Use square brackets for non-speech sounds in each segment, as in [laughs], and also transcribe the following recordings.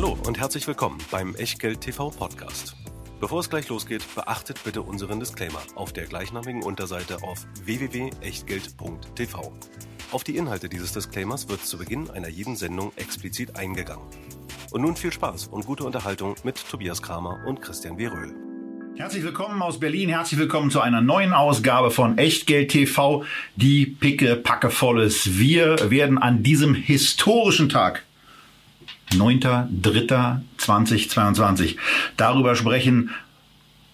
Hallo und herzlich willkommen beim Echtgeld TV Podcast. Bevor es gleich losgeht, beachtet bitte unseren Disclaimer auf der gleichnamigen Unterseite auf www.echtgeld.tv. Auf die Inhalte dieses Disclaimers wird zu Beginn einer jeden Sendung explizit eingegangen. Und nun viel Spaß und gute Unterhaltung mit Tobias Kramer und Christian W. Röhl. Herzlich willkommen aus Berlin, herzlich willkommen zu einer neuen Ausgabe von Echtgeld TV, die picke packe volles. Wir werden an diesem historischen Tag 9.3.2022 darüber sprechen,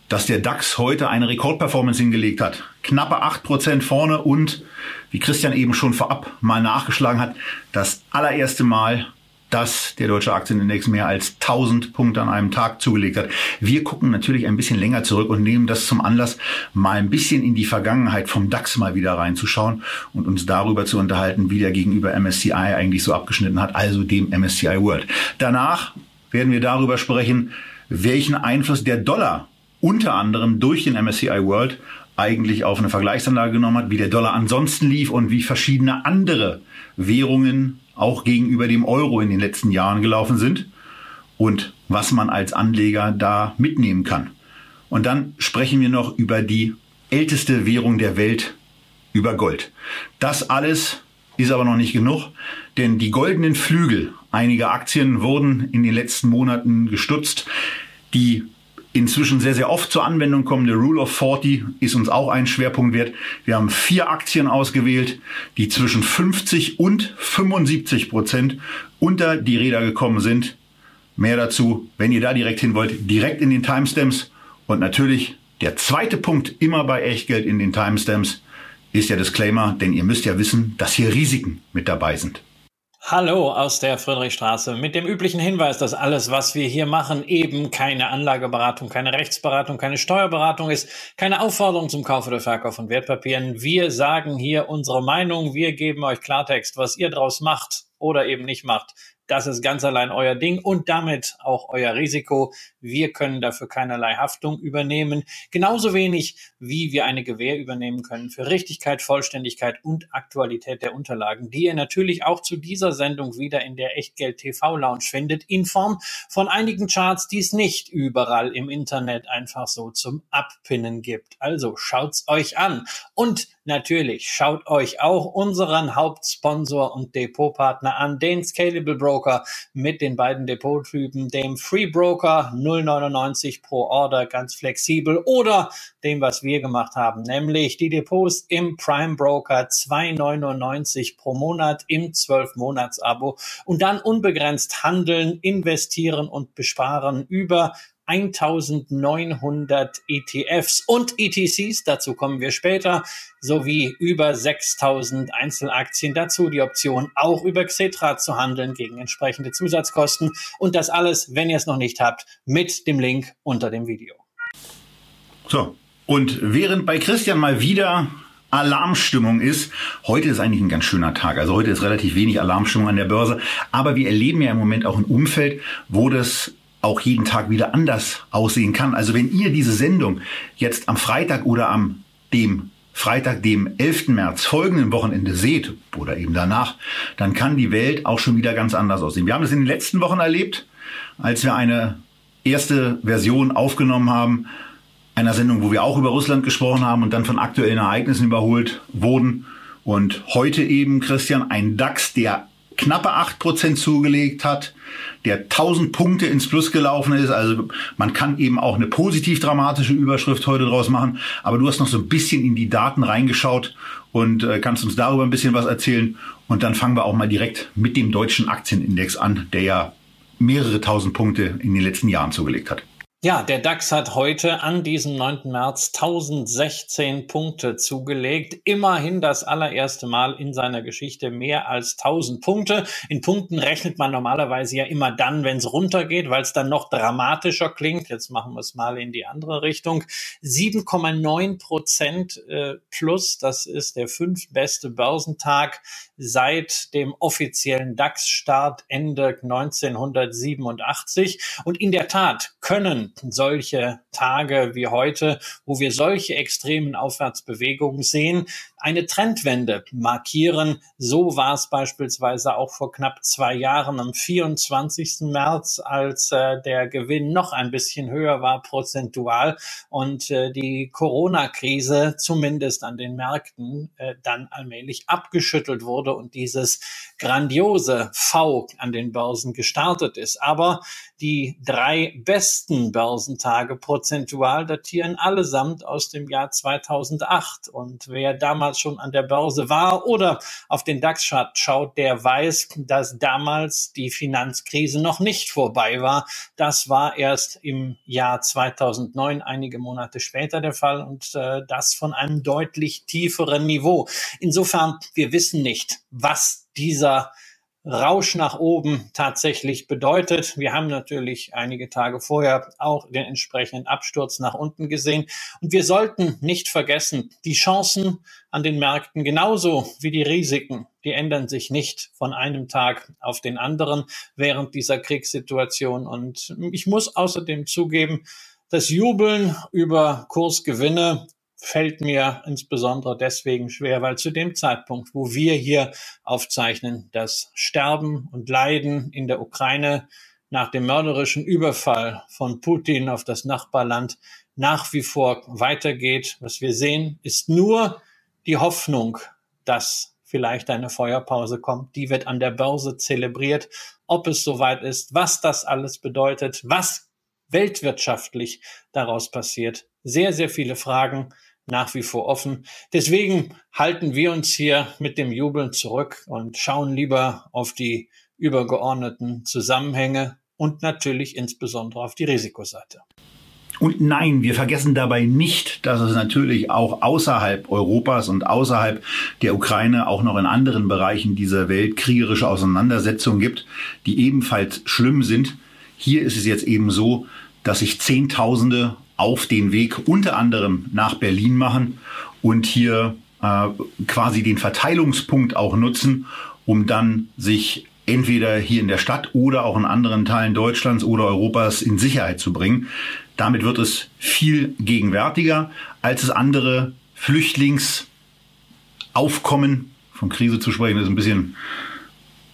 dass der DAX heute eine Rekordperformance hingelegt hat. Knappe 8% vorne und, wie Christian eben schon vorab mal nachgeschlagen hat, das allererste Mal dass der deutsche Aktienindex mehr als 1000 Punkte an einem Tag zugelegt hat. Wir gucken natürlich ein bisschen länger zurück und nehmen das zum Anlass, mal ein bisschen in die Vergangenheit vom DAX mal wieder reinzuschauen und uns darüber zu unterhalten, wie der gegenüber MSCI eigentlich so abgeschnitten hat, also dem MSCI World. Danach werden wir darüber sprechen, welchen Einfluss der Dollar unter anderem durch den MSCI World eigentlich auf eine Vergleichsanlage genommen hat, wie der Dollar ansonsten lief und wie verschiedene andere Währungen auch gegenüber dem Euro in den letzten Jahren gelaufen sind und was man als Anleger da mitnehmen kann. Und dann sprechen wir noch über die älteste Währung der Welt, über Gold. Das alles ist aber noch nicht genug, denn die goldenen Flügel einiger Aktien wurden in den letzten Monaten gestutzt. Die inzwischen sehr, sehr oft zur Anwendung kommende Rule of 40 ist uns auch ein Schwerpunkt wert. Wir haben vier Aktien ausgewählt, die zwischen 50 und 75 Prozent unter die Räder gekommen sind. Mehr dazu, wenn ihr da direkt hin wollt, direkt in den Timestamps. Und natürlich der zweite Punkt immer bei Echtgeld in den Timestamps ist der Disclaimer, denn ihr müsst ja wissen, dass hier Risiken mit dabei sind. Hallo aus der Friedrichstraße mit dem üblichen Hinweis, dass alles, was wir hier machen, eben keine Anlageberatung, keine Rechtsberatung, keine Steuerberatung ist, keine Aufforderung zum Kauf oder Verkauf von Wertpapieren. Wir sagen hier unsere Meinung, wir geben euch Klartext, was ihr draus macht oder eben nicht macht. Das ist ganz allein euer Ding und damit auch euer Risiko. Wir können dafür keinerlei Haftung übernehmen. Genauso wenig, wie wir eine Gewähr übernehmen können für Richtigkeit, Vollständigkeit und Aktualität der Unterlagen, die ihr natürlich auch zu dieser Sendung wieder in der Echtgeld TV Lounge findet, in Form von einigen Charts, die es nicht überall im Internet einfach so zum Abpinnen gibt. Also schaut's euch an und natürlich schaut euch auch unseren Hauptsponsor und Depotpartner an, den Scalable Broker mit den beiden Depottypen, dem Free Broker 0,99 pro Order, ganz flexibel oder dem, was wir gemacht haben, nämlich die Depots im Prime Broker 2,99 pro Monat im 12-Monats-Abo und dann unbegrenzt handeln, investieren und besparen über 1900 ETFs und ETCs, dazu kommen wir später, sowie über 6000 Einzelaktien. Dazu die Option, auch über Xetra zu handeln gegen entsprechende Zusatzkosten. Und das alles, wenn ihr es noch nicht habt, mit dem Link unter dem Video. So, und während bei Christian mal wieder Alarmstimmung ist. Heute ist eigentlich ein ganz schöner Tag. Also heute ist relativ wenig Alarmstimmung an der Börse. Aber wir erleben ja im Moment auch ein Umfeld, wo das auch jeden Tag wieder anders aussehen kann. Also wenn ihr diese Sendung jetzt am Freitag oder am dem Freitag, dem 11. März folgenden Wochenende seht oder eben danach, dann kann die Welt auch schon wieder ganz anders aussehen. Wir haben das in den letzten Wochen erlebt, als wir eine erste Version aufgenommen haben, einer Sendung, wo wir auch über Russland gesprochen haben und dann von aktuellen Ereignissen überholt wurden. Und heute eben, Christian, ein DAX, der knappe acht Prozent zugelegt hat, der 1000 Punkte ins Plus gelaufen ist. Also man kann eben auch eine positiv dramatische Überschrift heute draus machen. Aber du hast noch so ein bisschen in die Daten reingeschaut und äh, kannst uns darüber ein bisschen was erzählen. Und dann fangen wir auch mal direkt mit dem deutschen Aktienindex an, der ja mehrere tausend Punkte in den letzten Jahren zugelegt hat. Ja, der DAX hat heute an diesem 9. März 1016 Punkte zugelegt. Immerhin das allererste Mal in seiner Geschichte mehr als 1000 Punkte. In Punkten rechnet man normalerweise ja immer dann, wenn es runtergeht, weil es dann noch dramatischer klingt. Jetzt machen wir es mal in die andere Richtung. 7,9 Prozent äh, plus, das ist der fünftbeste Börsentag seit dem offiziellen DAX-Start Ende 1987. Und in der Tat können solche Tage wie heute, wo wir solche extremen Aufwärtsbewegungen sehen, eine Trendwende markieren. So war es beispielsweise auch vor knapp zwei Jahren am 24. März, als äh, der Gewinn noch ein bisschen höher war prozentual und äh, die Corona-Krise zumindest an den Märkten äh, dann allmählich abgeschüttelt wurde und dieses grandiose V an den Börsen gestartet ist. Aber die drei besten Börsentage prozentual datieren allesamt aus dem Jahr 2008. Und wer damals schon an der Börse war oder auf den DAX schaut, der weiß, dass damals die Finanzkrise noch nicht vorbei war. Das war erst im Jahr 2009, einige Monate später der Fall und äh, das von einem deutlich tieferen Niveau. Insofern, wir wissen nicht, was dieser Rausch nach oben tatsächlich bedeutet. Wir haben natürlich einige Tage vorher auch den entsprechenden Absturz nach unten gesehen. Und wir sollten nicht vergessen, die Chancen an den Märkten genauso wie die Risiken, die ändern sich nicht von einem Tag auf den anderen während dieser Kriegssituation. Und ich muss außerdem zugeben, das Jubeln über Kursgewinne fällt mir insbesondere deswegen schwer, weil zu dem Zeitpunkt, wo wir hier aufzeichnen, das Sterben und Leiden in der Ukraine nach dem mörderischen Überfall von Putin auf das Nachbarland nach wie vor weitergeht. Was wir sehen, ist nur die Hoffnung, dass vielleicht eine Feuerpause kommt. Die wird an der Börse zelebriert. Ob es soweit ist, was das alles bedeutet, was weltwirtschaftlich daraus passiert. Sehr, sehr viele Fragen nach wie vor offen. Deswegen halten wir uns hier mit dem Jubeln zurück und schauen lieber auf die übergeordneten Zusammenhänge und natürlich insbesondere auf die Risikoseite. Und nein, wir vergessen dabei nicht, dass es natürlich auch außerhalb Europas und außerhalb der Ukraine auch noch in anderen Bereichen dieser Welt kriegerische Auseinandersetzungen gibt, die ebenfalls schlimm sind. Hier ist es jetzt eben so, dass sich Zehntausende auf den Weg unter anderem nach Berlin machen und hier äh, quasi den Verteilungspunkt auch nutzen, um dann sich entweder hier in der Stadt oder auch in anderen Teilen Deutschlands oder Europas in Sicherheit zu bringen. Damit wird es viel gegenwärtiger, als es andere Flüchtlingsaufkommen, von Krise zu sprechen, ist ein bisschen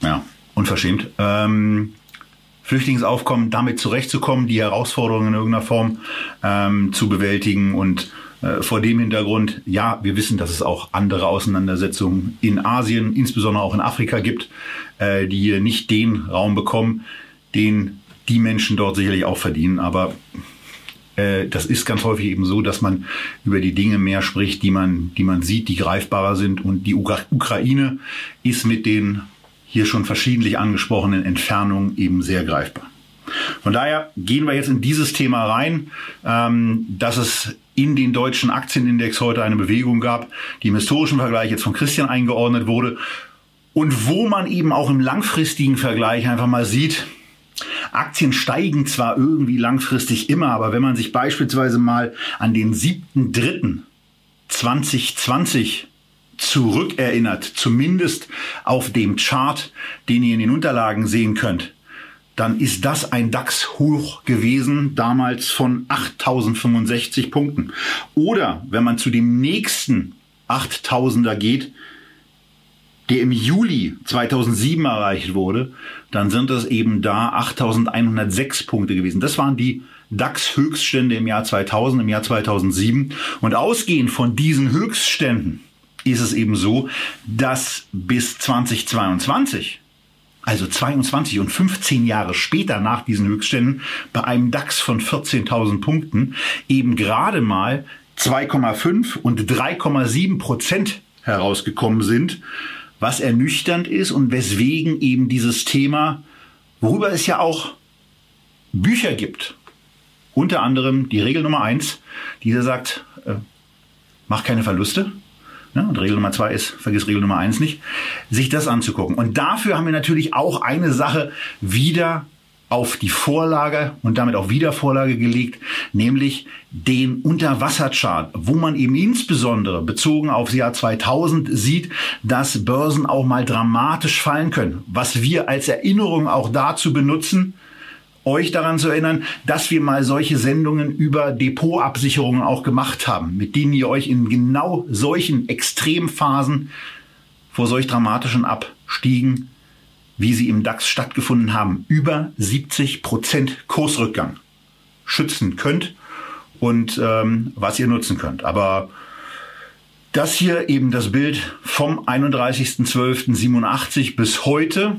ja, unverschämt, ähm, Flüchtlingsaufkommen damit zurechtzukommen, die Herausforderungen in irgendeiner Form ähm, zu bewältigen und äh, vor dem Hintergrund, ja, wir wissen, dass es auch andere Auseinandersetzungen in Asien, insbesondere auch in Afrika gibt, äh, die hier nicht den Raum bekommen, den die Menschen dort sicherlich auch verdienen. Aber äh, das ist ganz häufig eben so, dass man über die Dinge mehr spricht, die man, die man sieht, die greifbarer sind. Und die Ukraine ist mit den hier schon verschiedentlich angesprochenen Entfernungen eben sehr greifbar. Von daher gehen wir jetzt in dieses Thema rein, ähm, dass es in den deutschen Aktienindex heute eine Bewegung gab, die im historischen Vergleich jetzt von Christian eingeordnet wurde und wo man eben auch im langfristigen Vergleich einfach mal sieht, Aktien steigen zwar irgendwie langfristig immer, aber wenn man sich beispielsweise mal an den 7.3.2020 zurückerinnert, zumindest auf dem Chart, den ihr in den Unterlagen sehen könnt, dann ist das ein DAX-Hoch gewesen, damals von 8065 Punkten. Oder wenn man zu dem nächsten 8000er geht, der im Juli 2007 erreicht wurde, dann sind das eben da 8106 Punkte gewesen. Das waren die DAX-Höchststände im Jahr 2000, im Jahr 2007. Und ausgehend von diesen Höchstständen ist es eben so, dass bis 2022, also 22 und 15 Jahre später nach diesen Höchstständen, bei einem DAX von 14.000 Punkten eben gerade mal 2,5 und 3,7 Prozent herausgekommen sind, was ernüchternd ist und weswegen eben dieses Thema, worüber es ja auch Bücher gibt, unter anderem die Regel Nummer eins, die sagt, äh, mach keine Verluste, ne, und Regel Nummer zwei ist, vergiss Regel Nummer eins nicht, sich das anzugucken. Und dafür haben wir natürlich auch eine Sache wieder auf die Vorlage und damit auch wieder Vorlage gelegt, nämlich den Unterwasserchart, wo man eben insbesondere bezogen aufs Jahr 2000 sieht, dass Börsen auch mal dramatisch fallen können. Was wir als Erinnerung auch dazu benutzen, euch daran zu erinnern, dass wir mal solche Sendungen über Depotabsicherungen auch gemacht haben, mit denen ihr euch in genau solchen Extremphasen vor solch dramatischen Abstiegen, wie sie im DAX stattgefunden haben, über 70 Prozent Kursrückgang schützen könnt und ähm, was ihr nutzen könnt. Aber das hier eben das Bild vom 31.12.87 bis heute.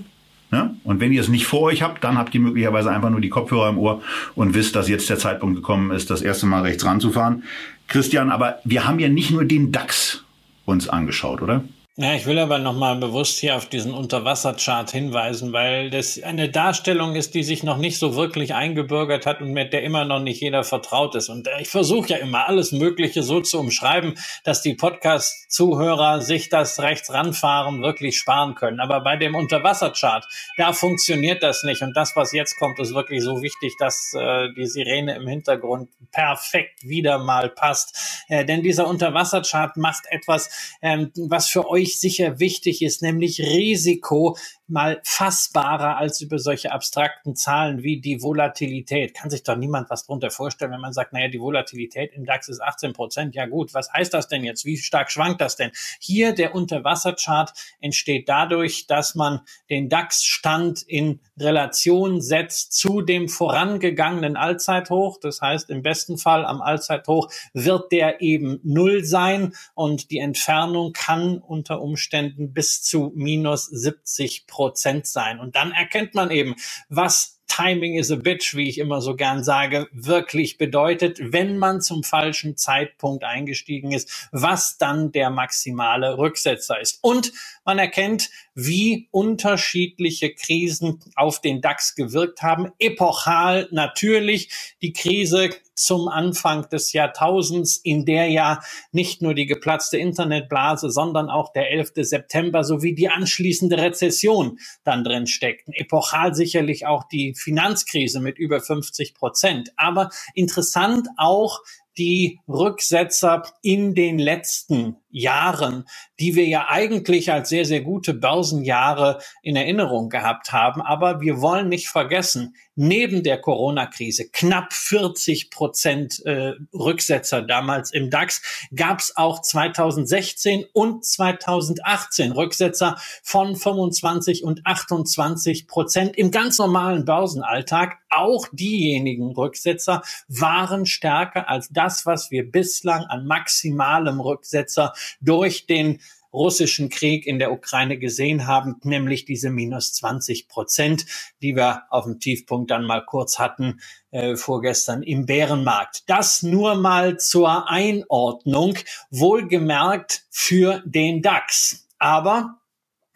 Ne? Und wenn ihr es nicht vor euch habt, dann habt ihr möglicherweise einfach nur die Kopfhörer im Ohr und wisst, dass jetzt der Zeitpunkt gekommen ist, das erste Mal rechts ranzufahren. Christian, aber wir haben ja nicht nur den DAX uns angeschaut, oder? Ja, ich will aber nochmal bewusst hier auf diesen Unterwasserchart hinweisen, weil das eine Darstellung ist, die sich noch nicht so wirklich eingebürgert hat und mit der immer noch nicht jeder vertraut ist. Und ich versuche ja immer alles Mögliche so zu umschreiben, dass die Podcast-Zuhörer sich das rechts ranfahren wirklich sparen können. Aber bei dem Unterwasserchart, da funktioniert das nicht. Und das, was jetzt kommt, ist wirklich so wichtig, dass äh, die Sirene im Hintergrund perfekt wieder mal passt. Äh, denn dieser Unterwasserchart macht etwas, ähm, was für euch euch sicher wichtig ist, nämlich Risiko mal fassbarer als über solche abstrakten Zahlen wie die Volatilität. Kann sich doch niemand was drunter vorstellen, wenn man sagt, naja, die Volatilität im DAX ist 18 Prozent. Ja gut, was heißt das denn jetzt? Wie stark schwankt das denn? Hier der Unterwasserchart entsteht dadurch, dass man den DAX-Stand in Relation setzt zu dem vorangegangenen Allzeithoch. Das heißt, im besten Fall am Allzeithoch wird der eben null sein und die Entfernung kann unter Umständen bis zu minus 70 Prozent Prozent sein. Und dann erkennt man eben, was Timing is a bitch, wie ich immer so gern sage, wirklich bedeutet, wenn man zum falschen Zeitpunkt eingestiegen ist, was dann der maximale Rücksetzer ist. Und man erkennt, wie unterschiedliche Krisen auf den DAX gewirkt haben. Epochal natürlich die Krise zum Anfang des Jahrtausends, in der ja nicht nur die geplatzte Internetblase, sondern auch der 11. September sowie die anschließende Rezession dann drin steckten. Epochal sicherlich auch die Finanzkrise mit über 50 Prozent. Aber interessant auch, die Rücksetzer in den letzten Jahren, die wir ja eigentlich als sehr, sehr gute Börsenjahre in Erinnerung gehabt haben. Aber wir wollen nicht vergessen, neben der Corona-Krise, knapp 40 Prozent äh, Rücksetzer damals im DAX, gab es auch 2016 und 2018 Rücksetzer von 25 und 28 Prozent im ganz normalen Börsenalltag. Auch diejenigen Rücksetzer waren stärker als das, was wir bislang an maximalem Rücksetzer durch den russischen Krieg in der Ukraine gesehen haben, nämlich diese minus 20 Prozent, die wir auf dem Tiefpunkt dann mal kurz hatten äh, vorgestern im Bärenmarkt. Das nur mal zur Einordnung, wohlgemerkt für den DAX. Aber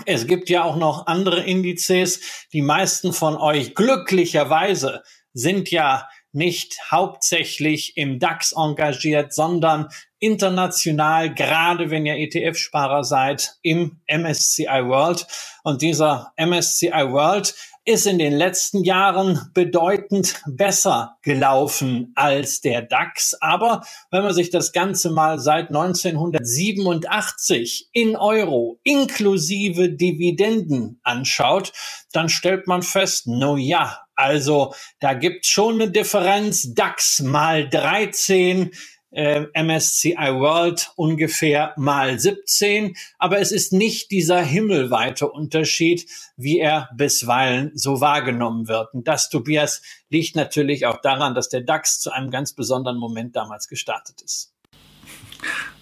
es gibt ja auch noch andere Indizes. Die meisten von euch glücklicherweise sind ja nicht hauptsächlich im DAX engagiert, sondern international, gerade wenn ihr ETF-Sparer seid, im MSCI World. Und dieser MSCI World ist in den letzten Jahren bedeutend besser gelaufen als der DAX. Aber wenn man sich das Ganze mal seit 1987 in Euro inklusive Dividenden anschaut, dann stellt man fest, no ja, also da gibt's schon eine Differenz. DAX mal 13, äh, MSCI World ungefähr mal 17. Aber es ist nicht dieser himmelweite Unterschied, wie er bisweilen so wahrgenommen wird. Und das, Tobias, liegt natürlich auch daran, dass der DAX zu einem ganz besonderen Moment damals gestartet ist.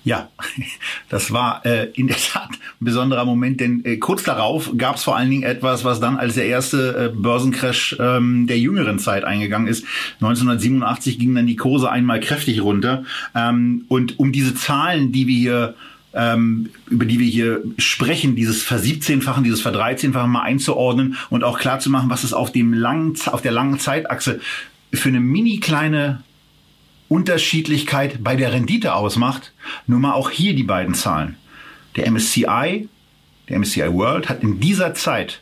Ja, [laughs] das war äh, in der Tat ein besonderer Moment, denn äh, kurz darauf gab es vor allen Dingen etwas, was dann als der erste äh, Börsencrash ähm, der jüngeren Zeit eingegangen ist. 1987 gingen dann die Kurse einmal kräftig runter. Ähm, und um diese Zahlen, die wir hier ähm, über die wir hier sprechen, dieses Versiebzehnfachen, dieses Verdreizehnfachen mal einzuordnen und auch klar zu machen, was es auf dem langen, auf der langen Zeitachse für eine mini kleine Unterschiedlichkeit bei der Rendite ausmacht, nur mal auch hier die beiden Zahlen. Der MSCI, der MSCI World hat in dieser Zeit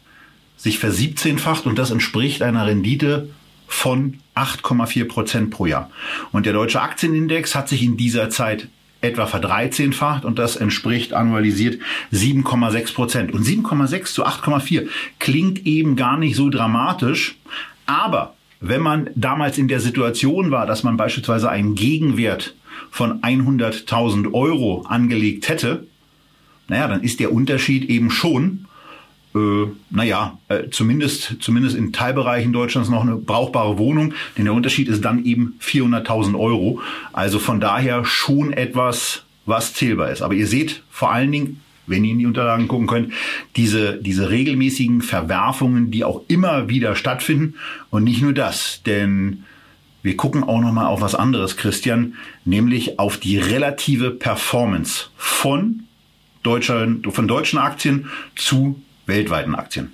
sich versiebzehnfacht und das entspricht einer Rendite von 8,4 Prozent pro Jahr. Und der deutsche Aktienindex hat sich in dieser Zeit etwa verdreizehnfacht und das entspricht annualisiert 7,6 Prozent. Und 7,6 zu 8,4 klingt eben gar nicht so dramatisch, aber wenn man damals in der Situation war, dass man beispielsweise einen Gegenwert von 100.000 Euro angelegt hätte, naja, dann ist der Unterschied eben schon, äh, naja, äh, zumindest, zumindest in Teilbereichen Deutschlands noch eine brauchbare Wohnung, denn der Unterschied ist dann eben 400.000 Euro. Also von daher schon etwas, was zählbar ist. Aber ihr seht vor allen Dingen, wenn ihr in die Unterlagen gucken könnt, diese, diese regelmäßigen Verwerfungen, die auch immer wieder stattfinden. Und nicht nur das, denn wir gucken auch noch mal auf was anderes, Christian, nämlich auf die relative Performance von deutschen, von deutschen Aktien zu weltweiten Aktien.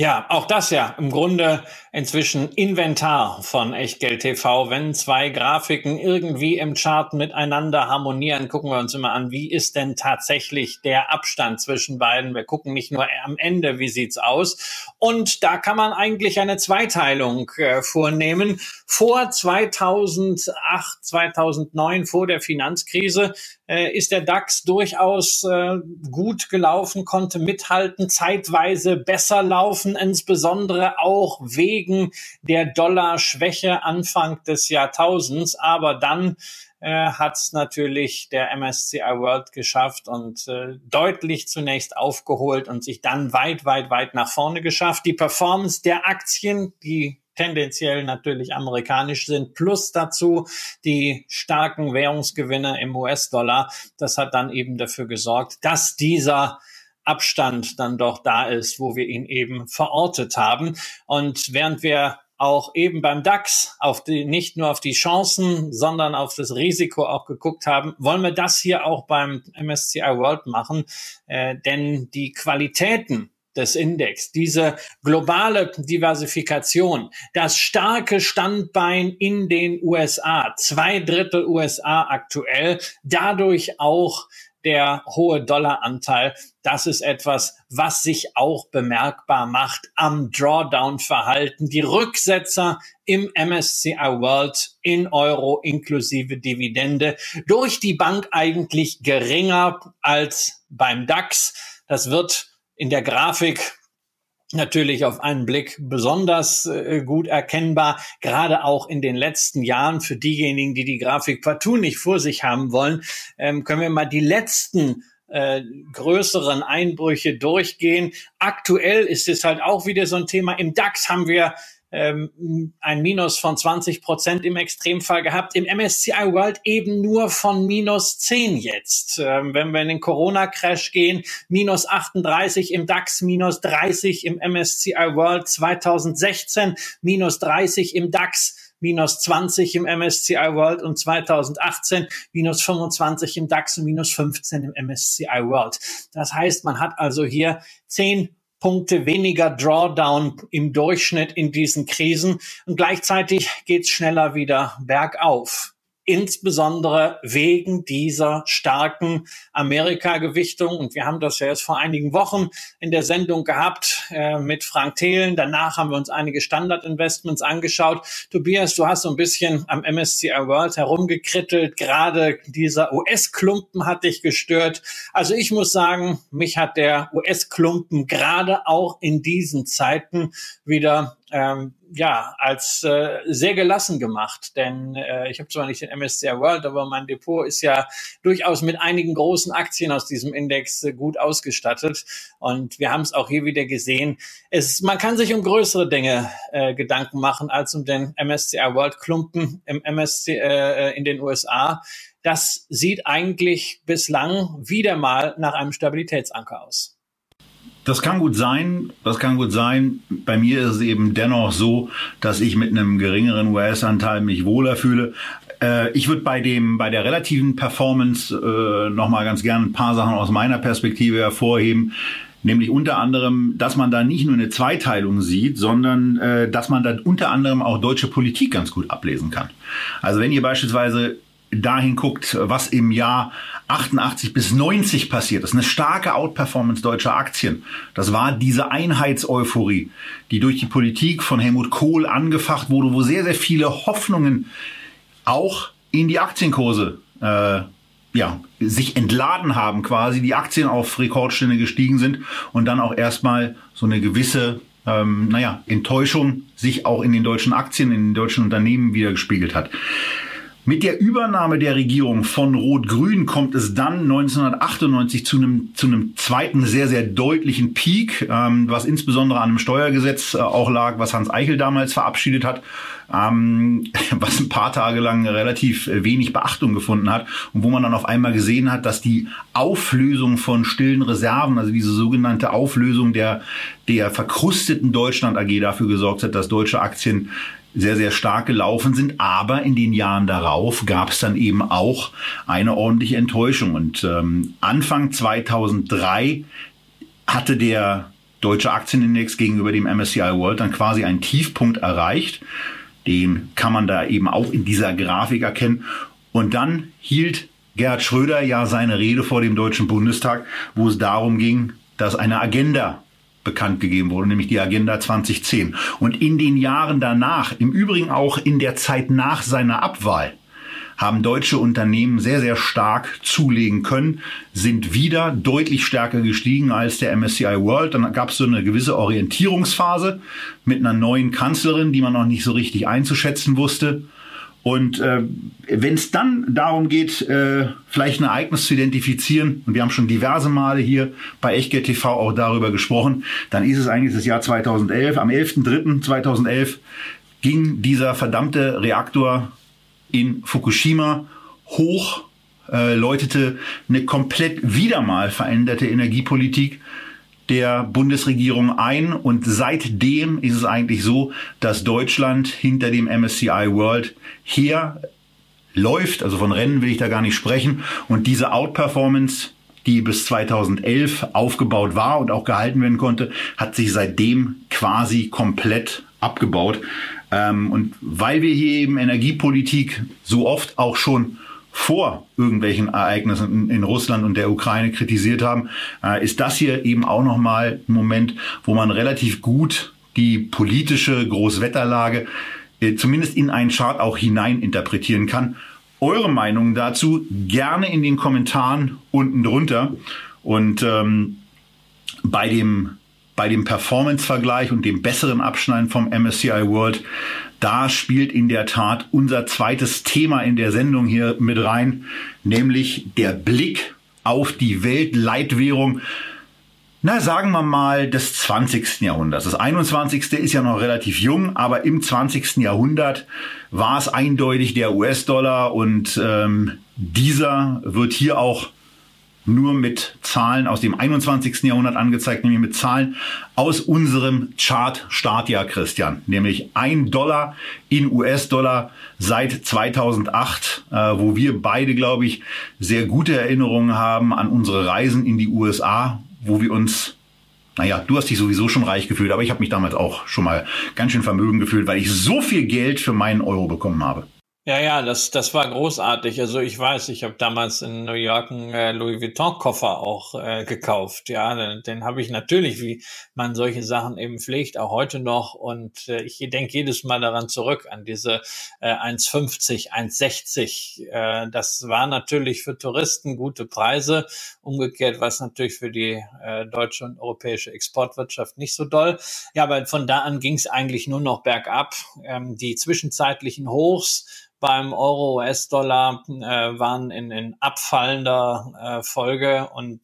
Ja, auch das ja im Grunde inzwischen Inventar von Echtgeld TV. Wenn zwei Grafiken irgendwie im Chart miteinander harmonieren, gucken wir uns immer an, wie ist denn tatsächlich der Abstand zwischen beiden. Wir gucken nicht nur am Ende, wie sieht's aus. Und da kann man eigentlich eine Zweiteilung äh, vornehmen. Vor 2008, 2009, vor der Finanzkrise, äh, ist der DAX durchaus äh, gut gelaufen, konnte mithalten, zeitweise besser laufen, insbesondere auch wegen der Dollarschwäche Anfang des Jahrtausends. Aber dann äh, hat es natürlich der MSCI World geschafft und äh, deutlich zunächst aufgeholt und sich dann weit, weit, weit nach vorne geschafft. Die Performance der Aktien, die tendenziell natürlich amerikanisch sind, plus dazu die starken Währungsgewinne im US-Dollar. Das hat dann eben dafür gesorgt, dass dieser Abstand dann doch da ist, wo wir ihn eben verortet haben. Und während wir auch eben beim DAX auf die, nicht nur auf die Chancen, sondern auf das Risiko auch geguckt haben, wollen wir das hier auch beim MSCI World machen. Äh, denn die Qualitäten des Index, diese globale Diversifikation, das starke Standbein in den USA, zwei Drittel USA aktuell, dadurch auch der hohe Dollaranteil, das ist etwas, was sich auch bemerkbar macht am Drawdown-Verhalten. Die Rücksetzer im MSCI World in Euro inklusive Dividende durch die Bank eigentlich geringer als beim DAX. Das wird in der Grafik natürlich auf einen Blick besonders äh, gut erkennbar, gerade auch in den letzten Jahren. Für diejenigen, die die Grafik partout nicht vor sich haben wollen, ähm, können wir mal die letzten äh, größeren Einbrüche durchgehen. Aktuell ist es halt auch wieder so ein Thema. Im DAX haben wir ähm, ein Minus von 20 Prozent im Extremfall gehabt. Im MSCI World eben nur von minus 10 jetzt. Ähm, wenn wir in den Corona-Crash gehen, minus 38 im DAX, minus 30 im MSCI World 2016, minus 30 im DAX minus 20 im MSCI World und 2018 minus 25 im DAX und minus 15 im MSCI World. Das heißt, man hat also hier 10 Punkte weniger Drawdown im Durchschnitt in diesen Krisen. Und gleichzeitig geht's schneller wieder bergauf insbesondere wegen dieser starken Amerika-Gewichtung. Und wir haben das ja jetzt vor einigen Wochen in der Sendung gehabt äh, mit Frank Thelen. Danach haben wir uns einige Standard-Investments angeschaut. Tobias, du hast so ein bisschen am MSCI World herumgekrittelt. Gerade dieser US-Klumpen hat dich gestört. Also ich muss sagen, mich hat der US-Klumpen gerade auch in diesen Zeiten wieder ähm, ja, als äh, sehr gelassen gemacht. Denn äh, ich habe zwar nicht den MSCI World, aber mein Depot ist ja durchaus mit einigen großen Aktien aus diesem Index äh, gut ausgestattet. Und wir haben es auch hier wieder gesehen. Es, man kann sich um größere Dinge äh, Gedanken machen als um den MSCI World Klumpen im MSCI äh, in den USA. Das sieht eigentlich bislang wieder mal nach einem Stabilitätsanker aus. Das kann gut sein, das kann gut sein. Bei mir ist es eben dennoch so, dass ich mit einem geringeren US-Anteil mich wohler fühle. Äh, ich würde bei dem, bei der relativen Performance äh, nochmal ganz gerne ein paar Sachen aus meiner Perspektive hervorheben. Nämlich unter anderem, dass man da nicht nur eine Zweiteilung sieht, sondern äh, dass man da unter anderem auch deutsche Politik ganz gut ablesen kann. Also wenn ihr beispielsweise dahin guckt, was im Jahr 88 bis 90 passiert ist, eine starke Outperformance deutscher Aktien. Das war diese Einheitseuphorie, die durch die Politik von Helmut Kohl angefacht wurde, wo sehr, sehr viele Hoffnungen auch in die Aktienkurse äh, ja, sich entladen haben quasi, die Aktien auf Rekordstände gestiegen sind und dann auch erstmal so eine gewisse ähm, naja, Enttäuschung sich auch in den deutschen Aktien, in den deutschen Unternehmen wieder gespiegelt hat. Mit der Übernahme der Regierung von Rot-Grün kommt es dann 1998 zu einem, zu einem zweiten sehr, sehr deutlichen Peak, ähm, was insbesondere an einem Steuergesetz äh, auch lag, was Hans Eichel damals verabschiedet hat, ähm, [laughs] was ein paar Tage lang relativ wenig Beachtung gefunden hat und wo man dann auf einmal gesehen hat, dass die Auflösung von stillen Reserven, also diese sogenannte Auflösung der, der verkrusteten Deutschland AG dafür gesorgt hat, dass deutsche Aktien sehr, sehr stark gelaufen sind. Aber in den Jahren darauf gab es dann eben auch eine ordentliche Enttäuschung. Und ähm, Anfang 2003 hatte der deutsche Aktienindex gegenüber dem MSCI World dann quasi einen Tiefpunkt erreicht. Den kann man da eben auch in dieser Grafik erkennen. Und dann hielt Gerhard Schröder ja seine Rede vor dem Deutschen Bundestag, wo es darum ging, dass eine Agenda bekannt gegeben wurde, nämlich die Agenda 2010. Und in den Jahren danach, im Übrigen auch in der Zeit nach seiner Abwahl, haben deutsche Unternehmen sehr, sehr stark zulegen können, sind wieder deutlich stärker gestiegen als der MSCI World. Dann gab es so eine gewisse Orientierungsphase mit einer neuen Kanzlerin, die man noch nicht so richtig einzuschätzen wusste. Und äh, wenn es dann darum geht, äh, vielleicht ein Ereignis zu identifizieren, und wir haben schon diverse Male hier bei Echtgeld TV auch darüber gesprochen, dann ist es eigentlich das Jahr 2011. Am 11.03.2011 ging dieser verdammte Reaktor in Fukushima hoch, äh, läutete eine komplett wieder mal veränderte Energiepolitik der Bundesregierung ein. Und seitdem ist es eigentlich so, dass Deutschland hinter dem MSCI World her läuft, also von Rennen will ich da gar nicht sprechen. Und diese Outperformance die bis 2011 aufgebaut war und auch gehalten werden konnte, hat sich seitdem quasi komplett abgebaut. Ähm, und weil wir hier eben Energiepolitik so oft auch schon vor irgendwelchen Ereignissen in, Russland und der Ukraine kritisiert haben, äh, ist das hier eben auch nochmal ein Moment, wo man relativ gut die politische Großwetterlage äh, zumindest in einen Chart auch hinein interpretieren kann. Eure Meinung dazu gerne in den Kommentaren unten drunter. Und ähm, bei dem bei dem Performance-Vergleich und dem besseren Abschneiden vom MSCI World, da spielt in der Tat unser zweites Thema in der Sendung hier mit rein, nämlich der Blick auf die Weltleitwährung. Na, sagen wir mal des 20. Jahrhunderts. Das 21. ist ja noch relativ jung, aber im 20. Jahrhundert war es eindeutig der US-Dollar und ähm, dieser wird hier auch nur mit Zahlen aus dem 21. Jahrhundert angezeigt, nämlich mit Zahlen aus unserem Chart-Startjahr, Christian. Nämlich ein Dollar in US-Dollar seit 2008, äh, wo wir beide, glaube ich, sehr gute Erinnerungen haben an unsere Reisen in die USA, wo wir uns naja, du hast dich sowieso schon reich gefühlt, aber ich habe mich damals auch schon mal ganz schön vermögen gefühlt, weil ich so viel Geld für meinen Euro bekommen habe. Ja, ja, das, das war großartig. Also ich weiß, ich habe damals in New York einen äh, Louis Vuitton-Koffer auch äh, gekauft. Ja, den, den habe ich natürlich, wie man solche Sachen eben pflegt, auch heute noch. Und äh, ich denke jedes Mal daran zurück, an diese äh, 1,50, 1,60. Äh, das war natürlich für Touristen gute Preise. Umgekehrt war es natürlich für die äh, deutsche und europäische Exportwirtschaft nicht so doll. Ja, aber von da an ging es eigentlich nur noch bergab. Ähm, die zwischenzeitlichen Hochs beim Euro, US-Dollar äh, waren in, in abfallender äh, Folge und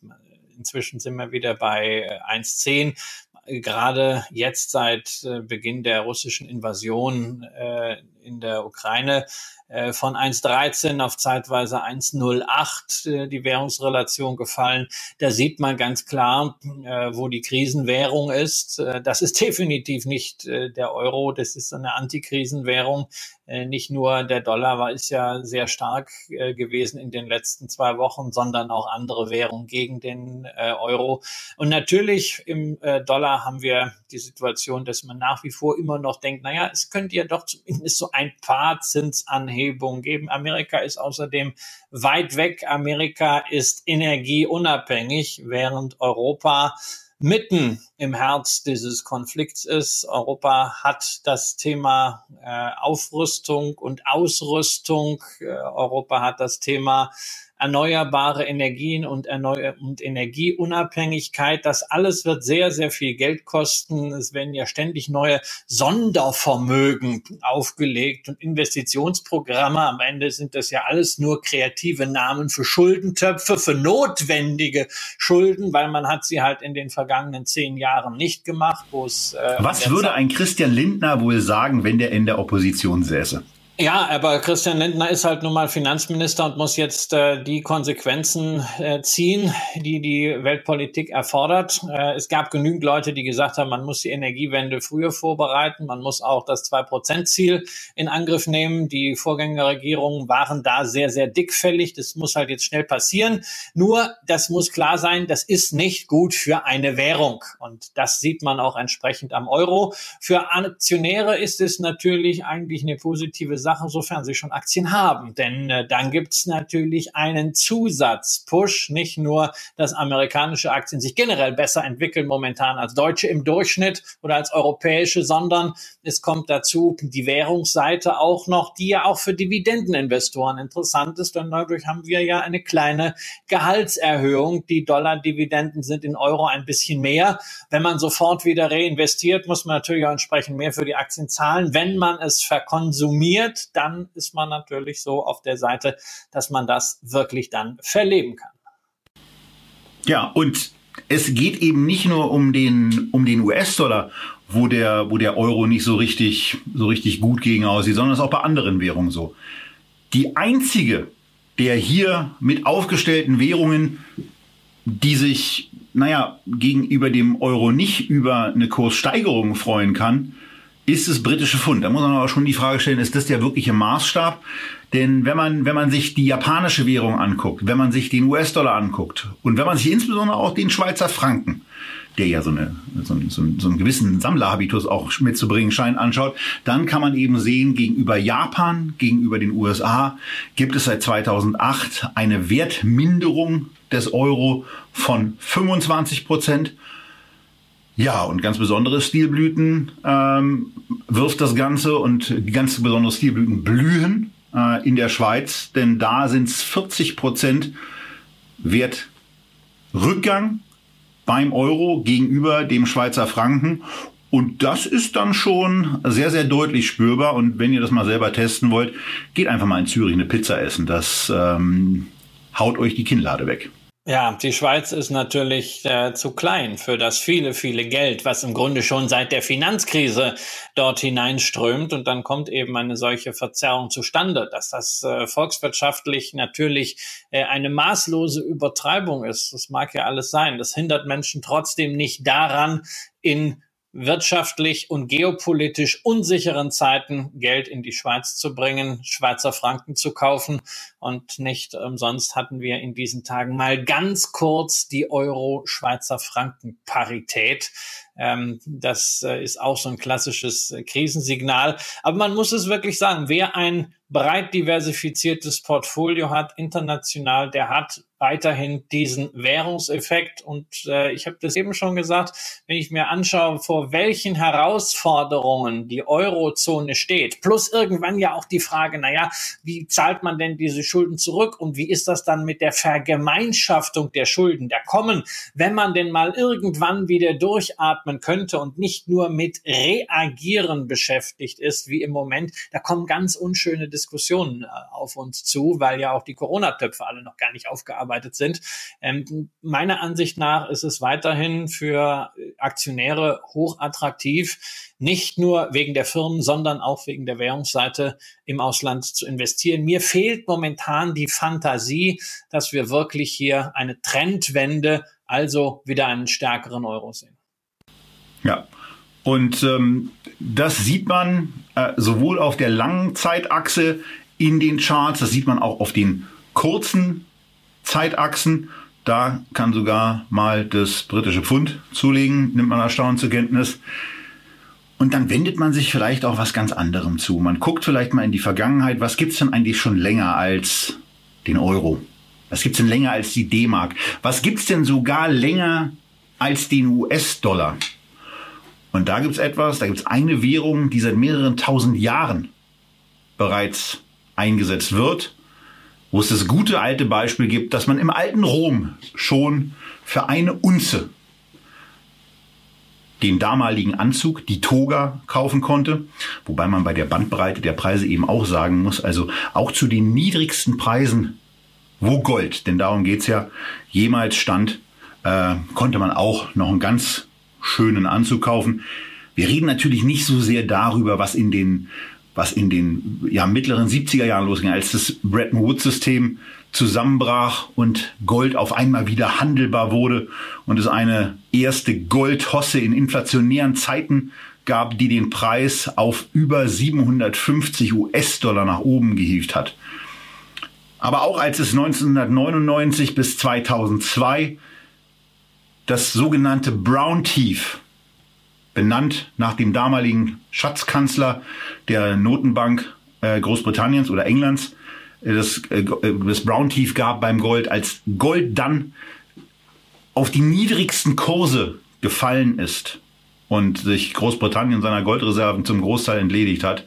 inzwischen sind wir wieder bei 1,10. Äh, Gerade jetzt seit äh, Beginn der russischen Invasion äh, in der Ukraine äh, von 1,13 auf zeitweise 1,08 äh, die Währungsrelation gefallen. Da sieht man ganz klar, äh, wo die Krisenwährung ist. Das ist [laughs] definitiv nicht der Euro, das ist eine Antikrisenwährung. Nicht nur der Dollar war ist ja sehr stark gewesen in den letzten zwei Wochen, sondern auch andere Währungen gegen den Euro. Und natürlich im Dollar haben wir die Situation, dass man nach wie vor immer noch denkt, naja, es könnte ja doch zumindest so ein paar Zinsanhebungen geben. Amerika ist außerdem weit weg. Amerika ist energieunabhängig, während Europa mitten im Herz dieses Konflikts ist. Europa hat das Thema äh, Aufrüstung und Ausrüstung. Äh, Europa hat das Thema erneuerbare Energien und, Erneu und Energieunabhängigkeit. Das alles wird sehr, sehr viel Geld kosten. Es werden ja ständig neue Sondervermögen aufgelegt und Investitionsprogramme. Am Ende sind das ja alles nur kreative Namen für Schuldentöpfe, für notwendige Schulden, weil man hat sie halt in den vergangenen zehn Jahren nicht gemacht. Äh, Was würde ein Christian Lindner wohl sagen, wenn der in der Opposition säße? Ja, aber Christian Lindner ist halt nun mal Finanzminister und muss jetzt äh, die Konsequenzen äh, ziehen, die die Weltpolitik erfordert. Äh, es gab genügend Leute, die gesagt haben, man muss die Energiewende früher vorbereiten, man muss auch das Zwei-Prozent-Ziel in Angriff nehmen. Die Vorgängerregierungen waren da sehr, sehr dickfällig. Das muss halt jetzt schnell passieren. Nur, das muss klar sein, das ist nicht gut für eine Währung. Und das sieht man auch entsprechend am Euro. Für Aktionäre ist es natürlich eigentlich eine positive Sache, sofern sie schon Aktien haben. Denn äh, dann gibt's natürlich einen Zusatzpush, nicht nur, dass amerikanische Aktien sich generell besser entwickeln momentan als deutsche im Durchschnitt oder als europäische, sondern es kommt dazu die Währungsseite auch noch, die ja auch für Dividendeninvestoren interessant ist, denn dadurch haben wir ja eine kleine Gehaltserhöhung. Die Dollar-Dividenden sind in Euro ein bisschen mehr. Wenn man sofort wieder reinvestiert, muss man natürlich auch entsprechend mehr für die Aktien zahlen. Wenn man es verkonsumiert, wird, dann ist man natürlich so auf der Seite, dass man das wirklich dann verleben kann. Ja, und es geht eben nicht nur um den, um den US-Dollar, wo der, wo der Euro nicht so richtig, so richtig gut gegen aussieht, sondern es ist auch bei anderen Währungen so. Die einzige, der hier mit aufgestellten Währungen, die sich, naja, gegenüber dem Euro nicht über eine Kurssteigerung freuen kann, ist das britische Pfund. Da muss man aber schon die Frage stellen, ist das der wirkliche Maßstab? Denn wenn man, wenn man sich die japanische Währung anguckt, wenn man sich den US-Dollar anguckt und wenn man sich insbesondere auch den Schweizer Franken, der ja so, eine, so, so, so einen gewissen Sammlerhabitus auch mitzubringen scheint, anschaut, dann kann man eben sehen, gegenüber Japan, gegenüber den USA gibt es seit 2008 eine Wertminderung des Euro von 25 Prozent ja, und ganz besondere Stilblüten ähm, wirft das Ganze und ganz besondere Stilblüten blühen äh, in der Schweiz, denn da sind es 40 Prozent Wertrückgang beim Euro gegenüber dem Schweizer Franken. Und das ist dann schon sehr, sehr deutlich spürbar. Und wenn ihr das mal selber testen wollt, geht einfach mal in Zürich eine Pizza essen. Das ähm, haut euch die Kinnlade weg. Ja, die Schweiz ist natürlich äh, zu klein für das viele, viele Geld, was im Grunde schon seit der Finanzkrise dort hineinströmt. Und dann kommt eben eine solche Verzerrung zustande, dass das äh, volkswirtschaftlich natürlich äh, eine maßlose Übertreibung ist. Das mag ja alles sein. Das hindert Menschen trotzdem nicht daran, in wirtschaftlich und geopolitisch unsicheren Zeiten Geld in die Schweiz zu bringen, Schweizer Franken zu kaufen. Und nicht umsonst hatten wir in diesen Tagen mal ganz kurz die Euro-Schweizer Franken-Parität. Ähm, das äh, ist auch so ein klassisches äh, Krisensignal. Aber man muss es wirklich sagen, wer ein breit diversifiziertes Portfolio hat, international, der hat weiterhin diesen Währungseffekt. Und äh, ich habe das eben schon gesagt, wenn ich mir anschaue, vor welchen Herausforderungen die Eurozone steht, plus irgendwann ja auch die Frage, naja, wie zahlt man denn diese Schulden zurück und wie ist das dann mit der Vergemeinschaftung der Schulden, der kommen, wenn man denn mal irgendwann wieder durchatmen könnte und nicht nur mit Reagieren beschäftigt ist, wie im Moment, da kommen ganz unschöne Diskussionen äh, auf uns zu, weil ja auch die Corona-Töpfe alle noch gar nicht aufgearbeitet sind. Ähm, meiner Ansicht nach ist es weiterhin für Aktionäre hochattraktiv, nicht nur wegen der Firmen, sondern auch wegen der Währungsseite im Ausland zu investieren. Mir fehlt momentan die Fantasie, dass wir wirklich hier eine Trendwende, also wieder einen stärkeren Euro sehen. Ja, und ähm, das sieht man äh, sowohl auf der langen Zeitachse in den Charts, das sieht man auch auf den kurzen Zeitachsen. Da kann sogar mal das britische Pfund zulegen, nimmt man erstaunt zur Kenntnis. Und dann wendet man sich vielleicht auch was ganz anderem zu. Man guckt vielleicht mal in die Vergangenheit, was gibt's denn eigentlich schon länger als den Euro? Was gibt's denn länger als die D-Mark? Was gibt's denn sogar länger als den US-Dollar? Und da gibt's etwas, da gibt's eine Währung, die seit mehreren tausend Jahren bereits eingesetzt wird, wo es das gute alte Beispiel gibt, dass man im alten Rom schon für eine Unze den damaligen Anzug, die Toga, kaufen konnte. Wobei man bei der Bandbreite der Preise eben auch sagen muss, also auch zu den niedrigsten Preisen, wo Gold, denn darum geht's ja, jemals stand, äh, konnte man auch noch einen ganz schönen Anzug kaufen. Wir reden natürlich nicht so sehr darüber, was in den was in den ja, mittleren 70er Jahren losging, als das Bretton Woods-System zusammenbrach und Gold auf einmal wieder handelbar wurde und es eine erste Goldhosse in inflationären Zeiten gab, die den Preis auf über 750 US-Dollar nach oben gehievt hat. Aber auch als es 1999 bis 2002 das sogenannte Brown Tief benannt nach dem damaligen Schatzkanzler der Notenbank äh, Großbritanniens oder Englands, äh, das, äh, das Brown Tief gab beim Gold, als Gold dann auf die niedrigsten Kurse gefallen ist und sich Großbritannien seiner Goldreserven zum Großteil entledigt hat,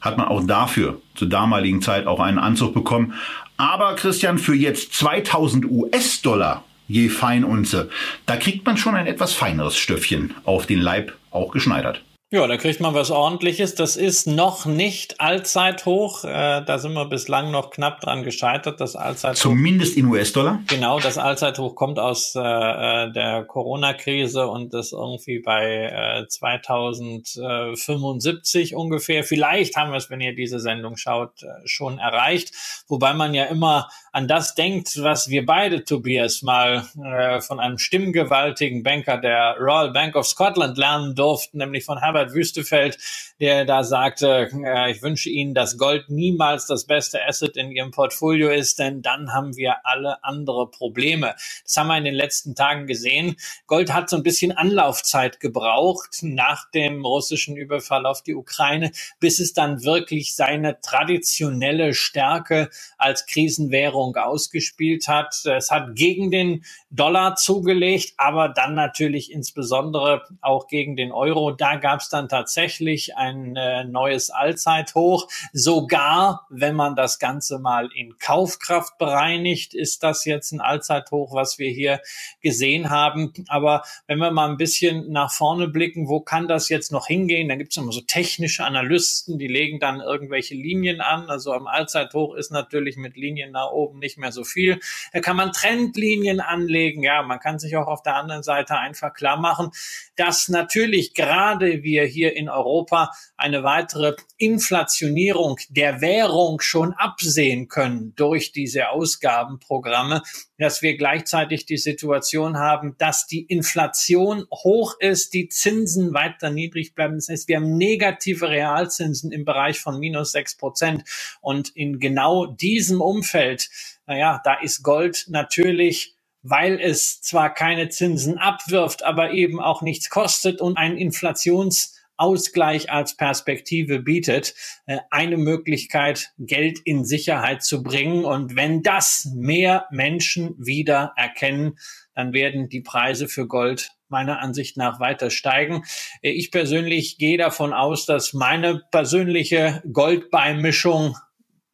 hat man auch dafür zur damaligen Zeit auch einen Anzug bekommen. Aber Christian, für jetzt 2000 US-Dollar je Feinunze. Da kriegt man schon ein etwas feineres Stöffchen auf den Leib auch geschneidert. Ja, da kriegt man was ordentliches. Das ist noch nicht Allzeithoch. Äh, da sind wir bislang noch knapp dran gescheitert. Das Allzeithoch. Zumindest in US-Dollar? Genau, das Allzeithoch kommt aus äh, äh der Corona-Krise und ist irgendwie bei äh, 2075 ungefähr. Vielleicht haben wir es, wenn ihr diese Sendung schaut, äh, schon erreicht. Wobei man ja immer an das denkt, was wir beide, Tobias, mal äh, von einem stimmgewaltigen Banker der Royal Bank of Scotland lernen durften, nämlich von Herbert Herbert Wüstefeld, der da sagte, äh, ich wünsche Ihnen, dass Gold niemals das beste Asset in Ihrem Portfolio ist, denn dann haben wir alle andere Probleme. Das haben wir in den letzten Tagen gesehen. Gold hat so ein bisschen Anlaufzeit gebraucht nach dem russischen Überfall auf die Ukraine, bis es dann wirklich seine traditionelle Stärke als Krisenwährung ausgespielt hat. Es hat gegen den Dollar zugelegt, aber dann natürlich insbesondere auch gegen den Euro. Da gab es dann tatsächlich ein äh, neues Allzeithoch. Sogar wenn man das Ganze mal in Kaufkraft bereinigt, ist das jetzt ein Allzeithoch, was wir hier gesehen haben. Aber wenn wir mal ein bisschen nach vorne blicken, wo kann das jetzt noch hingehen? Da gibt es immer so technische Analysten, die legen dann irgendwelche Linien an. Also am Allzeithoch ist natürlich mit Linien nach oben nicht mehr so viel. Da kann man Trendlinien anlegen. Ja, man kann sich auch auf der anderen Seite einfach klar machen, dass natürlich gerade wir hier in Europa eine weitere Inflationierung der Währung schon absehen können durch diese Ausgabenprogramme, dass wir gleichzeitig die Situation haben, dass die Inflation hoch ist, die Zinsen weiter niedrig bleiben. Das heißt, wir haben negative Realzinsen im Bereich von minus sechs Prozent. Und in genau diesem Umfeld, naja, da ist Gold natürlich weil es zwar keine Zinsen abwirft, aber eben auch nichts kostet und einen Inflationsausgleich als Perspektive bietet, äh, eine Möglichkeit, Geld in Sicherheit zu bringen. Und wenn das mehr Menschen wieder erkennen, dann werden die Preise für Gold meiner Ansicht nach weiter steigen. Äh, ich persönlich gehe davon aus, dass meine persönliche Goldbeimischung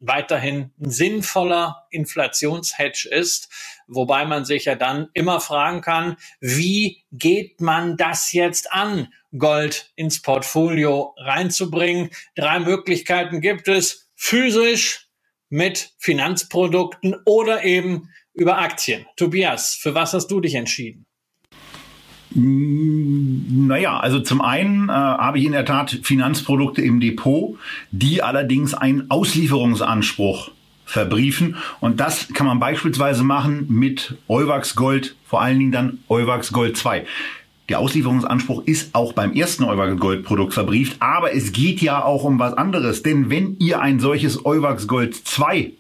weiterhin ein sinnvoller Inflationshedge ist, wobei man sich ja dann immer fragen kann, wie geht man das jetzt an, Gold ins Portfolio reinzubringen? Drei Möglichkeiten gibt es, physisch mit Finanzprodukten oder eben über Aktien. Tobias, für was hast du dich entschieden? Naja, also zum einen äh, habe ich in der Tat Finanzprodukte im Depot, die allerdings einen Auslieferungsanspruch verbriefen. Und das kann man beispielsweise machen mit Euwax Gold, vor allen Dingen dann Euwax Gold 2. Der Auslieferungsanspruch ist auch beim ersten Euwax Gold Produkt verbrieft, aber es geht ja auch um was anderes. Denn wenn ihr ein solches Euwax Gold 2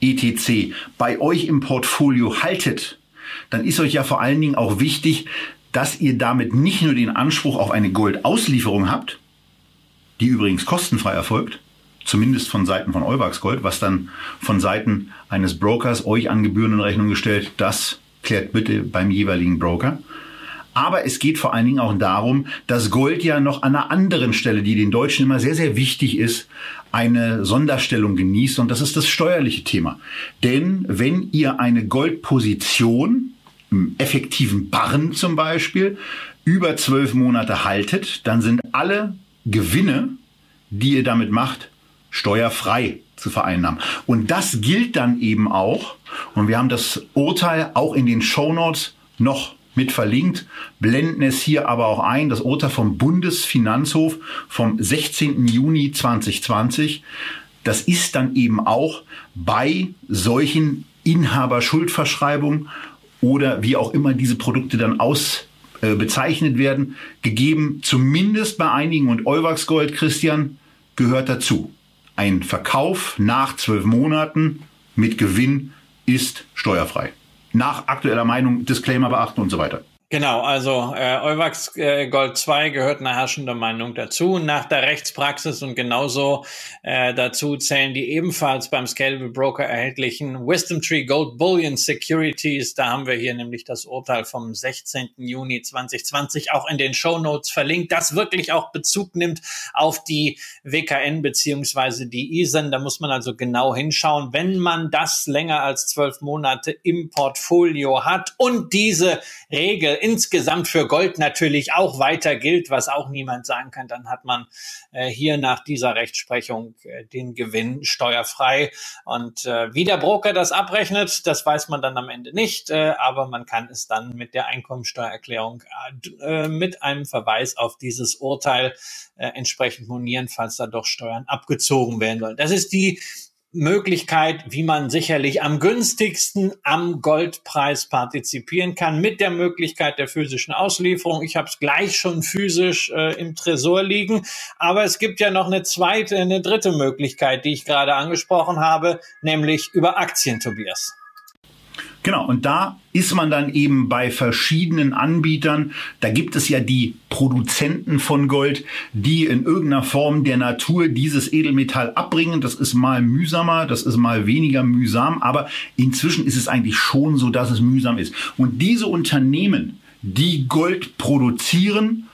ETC bei euch im Portfolio haltet, dann ist euch ja vor allen Dingen auch wichtig, dass ihr damit nicht nur den Anspruch auf eine Goldauslieferung habt, die übrigens kostenfrei erfolgt, zumindest von Seiten von Euwax Gold, was dann von Seiten eines Brokers euch an Gebühren in Rechnung gestellt, das klärt bitte beim jeweiligen Broker. Aber es geht vor allen Dingen auch darum, dass Gold ja noch an einer anderen Stelle, die den Deutschen immer sehr, sehr wichtig ist, eine Sonderstellung genießt. Und das ist das steuerliche Thema. Denn wenn ihr eine Goldposition effektiven Barren zum Beispiel über zwölf Monate haltet, dann sind alle Gewinne, die ihr damit macht, steuerfrei zu vereinnahmen. Und das gilt dann eben auch, und wir haben das Urteil auch in den Show Notes noch mit verlinkt, blenden es hier aber auch ein, das Urteil vom Bundesfinanzhof vom 16. Juni 2020. Das ist dann eben auch bei solchen Inhaberschuldverschreibungen oder wie auch immer diese Produkte dann aus äh, bezeichnet werden, gegeben, zumindest bei einigen und Euwax Gold, Christian, gehört dazu. Ein Verkauf nach zwölf Monaten mit Gewinn ist steuerfrei. Nach aktueller Meinung, Disclaimer beachten und so weiter. Genau, also äh, Euwax äh, Gold 2 gehört eine herrschende Meinung dazu. Nach der Rechtspraxis und genauso äh, dazu zählen die ebenfalls beim Scalable Broker erhältlichen Wisdom Tree Gold Bullion Securities. Da haben wir hier nämlich das Urteil vom 16. Juni 2020 auch in den Show Notes verlinkt, das wirklich auch Bezug nimmt auf die WKN beziehungsweise die ISEN. Da muss man also genau hinschauen, wenn man das länger als zwölf Monate im Portfolio hat und diese Regel insgesamt für Gold natürlich auch weiter gilt, was auch niemand sagen kann, dann hat man äh, hier nach dieser Rechtsprechung äh, den Gewinn steuerfrei. Und äh, wie der Broker das abrechnet, das weiß man dann am Ende nicht, äh, aber man kann es dann mit der Einkommensteuererklärung äh, mit einem Verweis auf dieses Urteil äh, entsprechend monieren, falls da doch Steuern abgezogen werden sollen. Das ist die Möglichkeit, wie man sicherlich am günstigsten am Goldpreis partizipieren kann, mit der Möglichkeit der physischen Auslieferung. Ich habe es gleich schon physisch äh, im Tresor liegen, aber es gibt ja noch eine zweite, eine dritte Möglichkeit, die ich gerade angesprochen habe, nämlich über Aktien, Tobias. Genau, und da ist man dann eben bei verschiedenen Anbietern. Da gibt es ja die Produzenten von Gold, die in irgendeiner Form der Natur dieses Edelmetall abbringen. Das ist mal mühsamer, das ist mal weniger mühsam, aber inzwischen ist es eigentlich schon so, dass es mühsam ist. Und diese Unternehmen, die Gold produzieren,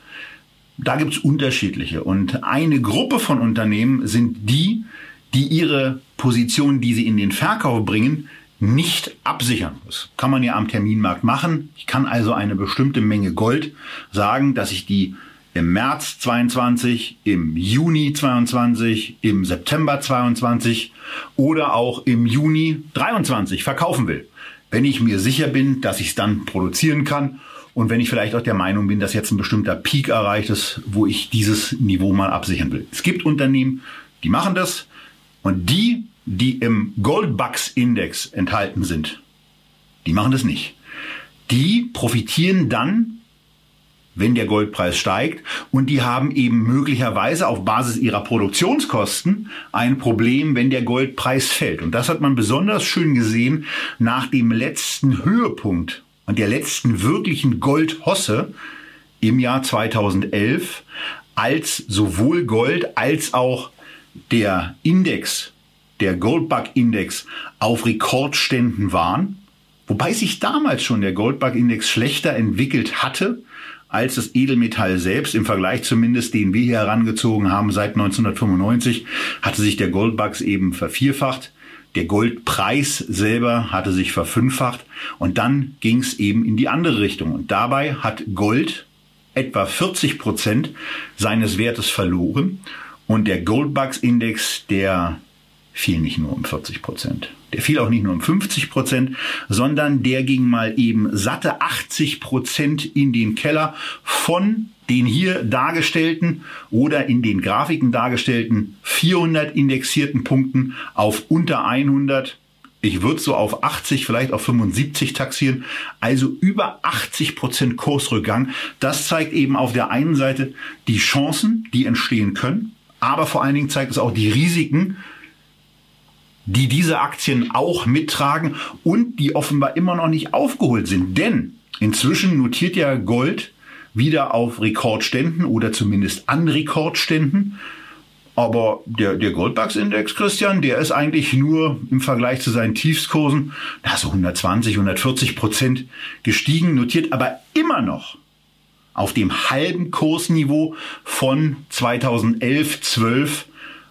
da gibt es unterschiedliche. Und eine Gruppe von Unternehmen sind die, die ihre Position, die sie in den Verkauf bringen, nicht absichern. Das kann man ja am Terminmarkt machen. Ich kann also eine bestimmte Menge Gold sagen, dass ich die im März 22, im Juni 22, im September 22 oder auch im Juni 23 verkaufen will. Wenn ich mir sicher bin, dass ich es dann produzieren kann und wenn ich vielleicht auch der Meinung bin, dass jetzt ein bestimmter Peak erreicht ist, wo ich dieses Niveau mal absichern will. Es gibt Unternehmen, die machen das und die die im Goldbucks-Index enthalten sind, die machen das nicht. Die profitieren dann, wenn der Goldpreis steigt und die haben eben möglicherweise auf Basis ihrer Produktionskosten ein Problem, wenn der Goldpreis fällt. Und das hat man besonders schön gesehen nach dem letzten Höhepunkt und der letzten wirklichen Goldhosse im Jahr 2011, als sowohl Gold als auch der Index der Goldbug-Index auf Rekordständen waren, wobei sich damals schon der Goldbug-Index schlechter entwickelt hatte als das Edelmetall selbst. Im Vergleich zumindest, den wir hier herangezogen haben seit 1995, hatte sich der Goldbugs eben vervierfacht. Der Goldpreis selber hatte sich verfünffacht und dann ging es eben in die andere Richtung. Und dabei hat Gold etwa 40 Prozent seines Wertes verloren und der Goldbugs-Index, der fiel nicht nur um 40 Prozent. Der fiel auch nicht nur um 50 Prozent, sondern der ging mal eben satte 80 Prozent in den Keller von den hier dargestellten oder in den Grafiken dargestellten 400 indexierten Punkten auf unter 100. Ich würde so auf 80, vielleicht auf 75 taxieren. Also über 80 Prozent Kursrückgang. Das zeigt eben auf der einen Seite die Chancen, die entstehen können. Aber vor allen Dingen zeigt es auch die Risiken, die diese Aktien auch mittragen und die offenbar immer noch nicht aufgeholt sind. Denn inzwischen notiert ja Gold wieder auf Rekordständen oder zumindest an Rekordständen. Aber der, der Goldbugs-Index, Christian, der ist eigentlich nur im Vergleich zu seinen Tiefskursen, na, so 120, 140 Prozent gestiegen, notiert aber immer noch auf dem halben Kursniveau von 2011, 12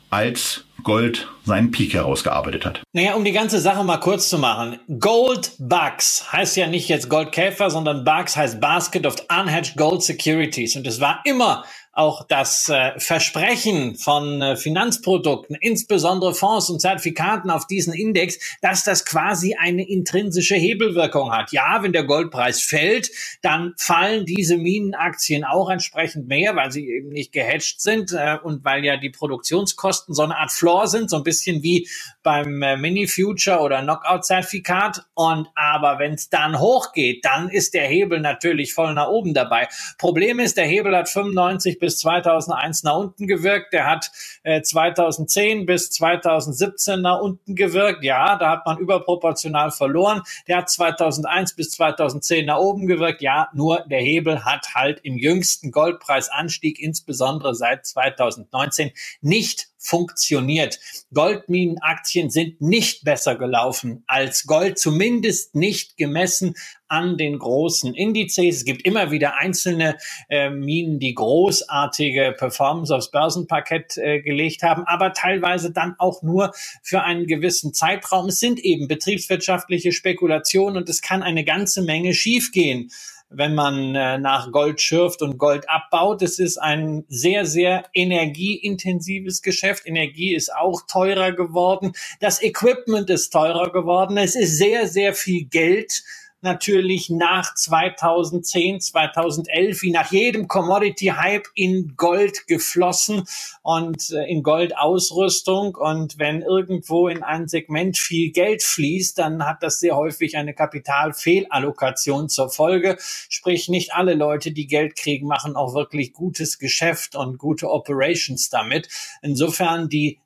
als Gold seinen Peak herausgearbeitet hat. Naja, um die ganze Sache mal kurz zu machen. Gold Bucks heißt ja nicht jetzt Goldkäfer, sondern Bucks heißt Basket of Unhedged Gold Securities. Und es war immer auch das äh, Versprechen von äh, Finanzprodukten, insbesondere Fonds und Zertifikaten auf diesen Index, dass das quasi eine intrinsische Hebelwirkung hat. Ja, wenn der Goldpreis fällt, dann fallen diese Minenaktien auch entsprechend mehr, weil sie eben nicht gehatcht sind äh, und weil ja die Produktionskosten so eine Art Floor sind, so ein bisschen wie beim äh, Mini-Future oder Knockout-Zertifikat. Und aber wenn es dann hochgeht, dann ist der Hebel natürlich voll nach oben dabei. Problem ist, der Hebel hat 95 bis 2001 nach unten gewirkt. Der hat äh, 2010 bis 2017 nach unten gewirkt. Ja, da hat man überproportional verloren. Der hat 2001 bis 2010 nach oben gewirkt. Ja, nur der Hebel hat halt im jüngsten Goldpreisanstieg, insbesondere seit 2019, nicht funktioniert. Goldminenaktien sind nicht besser gelaufen als Gold, zumindest nicht gemessen an den großen Indizes. Es gibt immer wieder einzelne äh, Minen, die großartige Performance aufs Börsenparkett äh, gelegt haben, aber teilweise dann auch nur für einen gewissen Zeitraum. Es sind eben betriebswirtschaftliche Spekulationen und es kann eine ganze Menge schiefgehen wenn man äh, nach Gold schürft und Gold abbaut. Es ist ein sehr, sehr energieintensives Geschäft. Energie ist auch teurer geworden. Das Equipment ist teurer geworden. Es ist sehr, sehr viel Geld natürlich nach 2010, 2011 wie nach jedem Commodity-Hype in Gold geflossen und äh, in Goldausrüstung. Und wenn irgendwo in ein Segment viel Geld fließt, dann hat das sehr häufig eine Kapitalfehlallokation zur Folge. Sprich, nicht alle Leute, die Geld kriegen, machen auch wirklich gutes Geschäft und gute Operations damit. Insofern die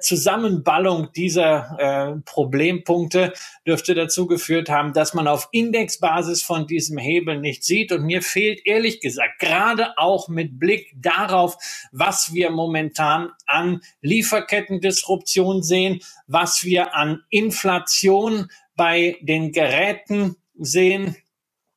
Zusammenballung dieser äh, Problempunkte dürfte dazu geführt haben, dass man auf Indexbasis von diesem Hebel nicht sieht. Und mir fehlt ehrlich gesagt, gerade auch mit Blick darauf, was wir momentan an Lieferkettendisruption sehen, was wir an Inflation bei den Geräten sehen,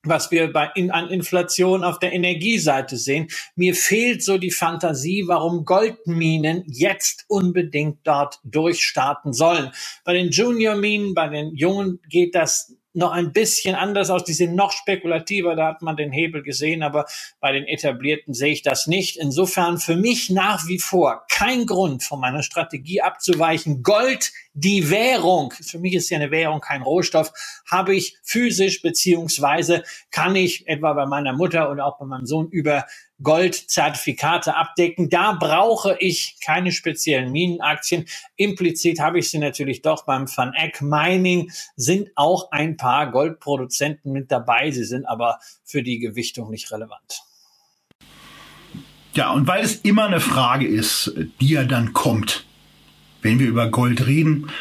was wir bei in, an Inflation auf der Energieseite sehen. Mir fehlt so die Fantasie, warum Goldminen jetzt unbedingt dort durchstarten sollen. Bei den Junior-Minen, bei den Jungen geht das noch ein bisschen anders aus. Die sind noch spekulativer, da hat man den Hebel gesehen, aber bei den etablierten sehe ich das nicht. Insofern für mich nach wie vor kein Grund von meiner Strategie abzuweichen. Gold, die Währung, für mich ist ja eine Währung kein Rohstoff, habe ich physisch beziehungsweise kann ich etwa bei meiner Mutter oder auch bei meinem Sohn über Goldzertifikate abdecken. Da brauche ich keine speziellen Minenaktien. Implizit habe ich sie natürlich doch beim Van Eck Mining sind auch ein paar Goldproduzenten mit dabei. Sie sind aber für die Gewichtung nicht relevant. Ja, und weil es immer eine Frage ist, die ja dann kommt, wenn wir über Gold reden,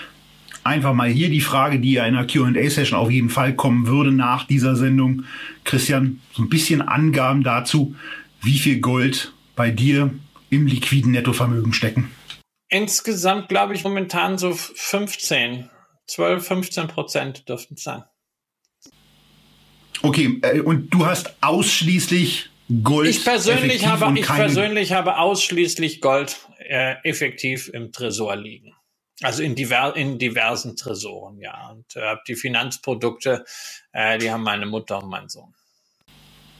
einfach mal hier die Frage, die ja in der Q&A-Session auf jeden Fall kommen würde nach dieser Sendung. Christian, so ein bisschen Angaben dazu, wie viel Gold bei dir im liquiden Nettovermögen stecken? Insgesamt glaube ich momentan so 15, 12, 15 Prozent dürften es sein. Okay, äh, und du hast ausschließlich Gold. Ich persönlich habe, ich persönlich habe ausschließlich Gold äh, effektiv im Tresor liegen. Also in, diver in diversen Tresoren, ja. Und äh, die Finanzprodukte, äh, die haben meine Mutter und mein Sohn.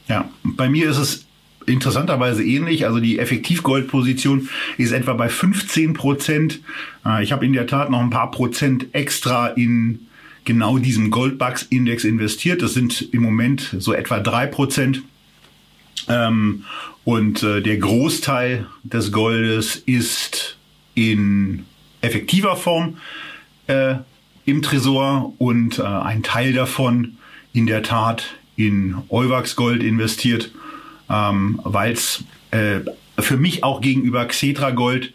Ja, bei mir ist es interessanterweise ähnlich. Also die Effektivgoldposition ist etwa bei 15 Prozent. Äh, ich habe in der Tat noch ein paar Prozent extra in genau diesem Goldbugs-Index investiert. Das sind im Moment so etwa drei Prozent. Ähm, und äh, der Großteil des Goldes ist in effektiver Form äh, im Tresor und ein Teil davon in der Tat in Euwax Gold investiert ähm, weil es äh, für mich auch gegenüber Xetra Gold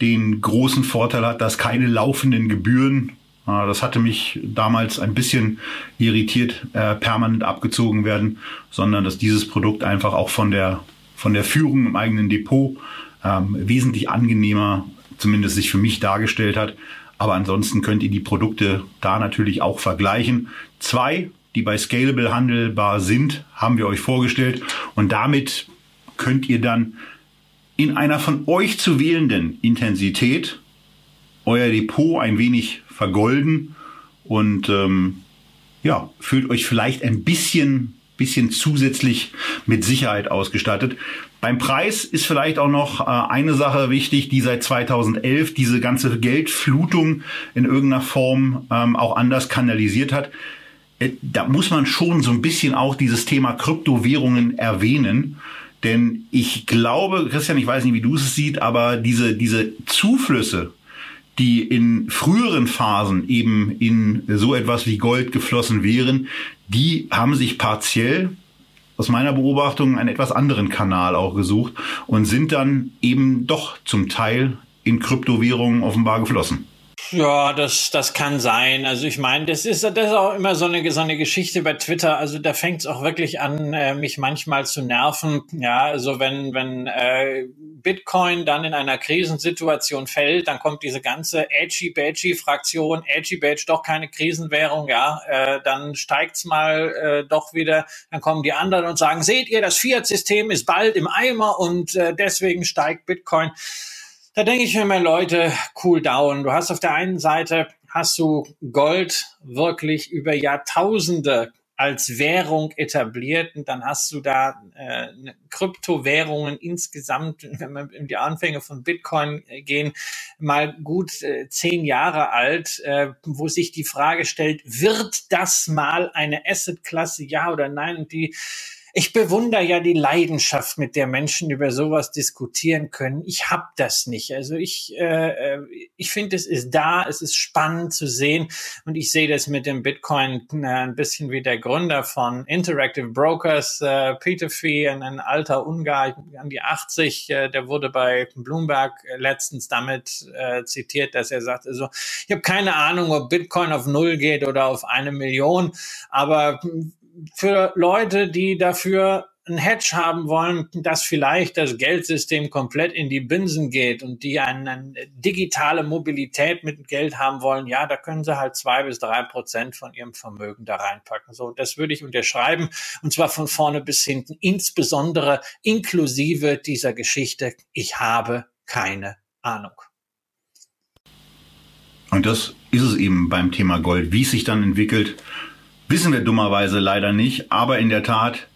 den großen Vorteil hat, dass keine laufenden Gebühren, äh, das hatte mich damals ein bisschen irritiert, äh, permanent abgezogen werden, sondern dass dieses Produkt einfach auch von der, von der Führung im eigenen Depot ähm, wesentlich angenehmer, zumindest sich für mich dargestellt hat. Aber ansonsten könnt ihr die Produkte da natürlich auch vergleichen. Zwei die bei Scalable handelbar sind, haben wir euch vorgestellt. Und damit könnt ihr dann in einer von euch zu wählenden Intensität euer Depot ein wenig vergolden und ähm, ja, fühlt euch vielleicht ein bisschen, bisschen zusätzlich mit Sicherheit ausgestattet. Beim Preis ist vielleicht auch noch äh, eine Sache wichtig, die seit 2011 diese ganze Geldflutung in irgendeiner Form ähm, auch anders kanalisiert hat. Äh, da muss man schon so ein bisschen auch dieses Thema Kryptowährungen erwähnen. Denn ich glaube, Christian, ich weiß nicht, wie du es siehst, aber diese, diese Zuflüsse, die in früheren Phasen eben in so etwas wie Gold geflossen wären, die haben sich partiell aus meiner Beobachtung einen etwas anderen Kanal auch gesucht und sind dann eben doch zum Teil in Kryptowährungen offenbar geflossen. Ja, das, das kann sein. Also ich meine, das ist, das ist auch immer so eine, so eine Geschichte bei Twitter. Also da fängt es auch wirklich an, äh, mich manchmal zu nerven. Ja, also wenn, wenn äh, Bitcoin dann in einer Krisensituation fällt, dann kommt diese ganze Edgy-Badgy-Fraktion, Edgy-Badge doch keine Krisenwährung, ja, äh, dann steigt's mal äh, doch wieder, dann kommen die anderen und sagen, seht ihr, das Fiat-System ist bald im Eimer und äh, deswegen steigt Bitcoin. Da denke ich mir mal, Leute, cool down. Du hast auf der einen Seite hast du Gold wirklich über Jahrtausende als Währung etabliert und dann hast du da äh, Kryptowährungen insgesamt, [laughs] wenn wir in die Anfänge von Bitcoin äh, gehen, mal gut äh, zehn Jahre alt, äh, wo sich die Frage stellt, wird das mal eine Assetklasse, ja oder nein? Und die ich bewundere ja die Leidenschaft, mit der Menschen über sowas diskutieren können. Ich habe das nicht. Also ich, äh, äh, ich finde, es ist da, es ist spannend zu sehen und ich sehe das mit dem Bitcoin äh, ein bisschen wie der Gründer von Interactive Brokers, äh, Peter Fee, ein, ein alter Ungar, an die 80, äh, der wurde bei Bloomberg letztens damit äh, zitiert, dass er sagt, also ich habe keine Ahnung, ob Bitcoin auf Null geht oder auf eine Million, aber für Leute, die dafür ein Hedge haben wollen, dass vielleicht das Geldsystem komplett in die Binsen geht und die eine, eine, digitale Mobilität mit Geld haben wollen, ja, da können sie halt zwei bis drei Prozent von ihrem Vermögen da reinpacken. So, das würde ich unterschreiben und zwar von vorne bis hinten, insbesondere inklusive dieser Geschichte. Ich habe keine Ahnung. Und das ist es eben beim Thema Gold, wie es sich dann entwickelt Wissen wir dummerweise leider nicht, aber in der Tat,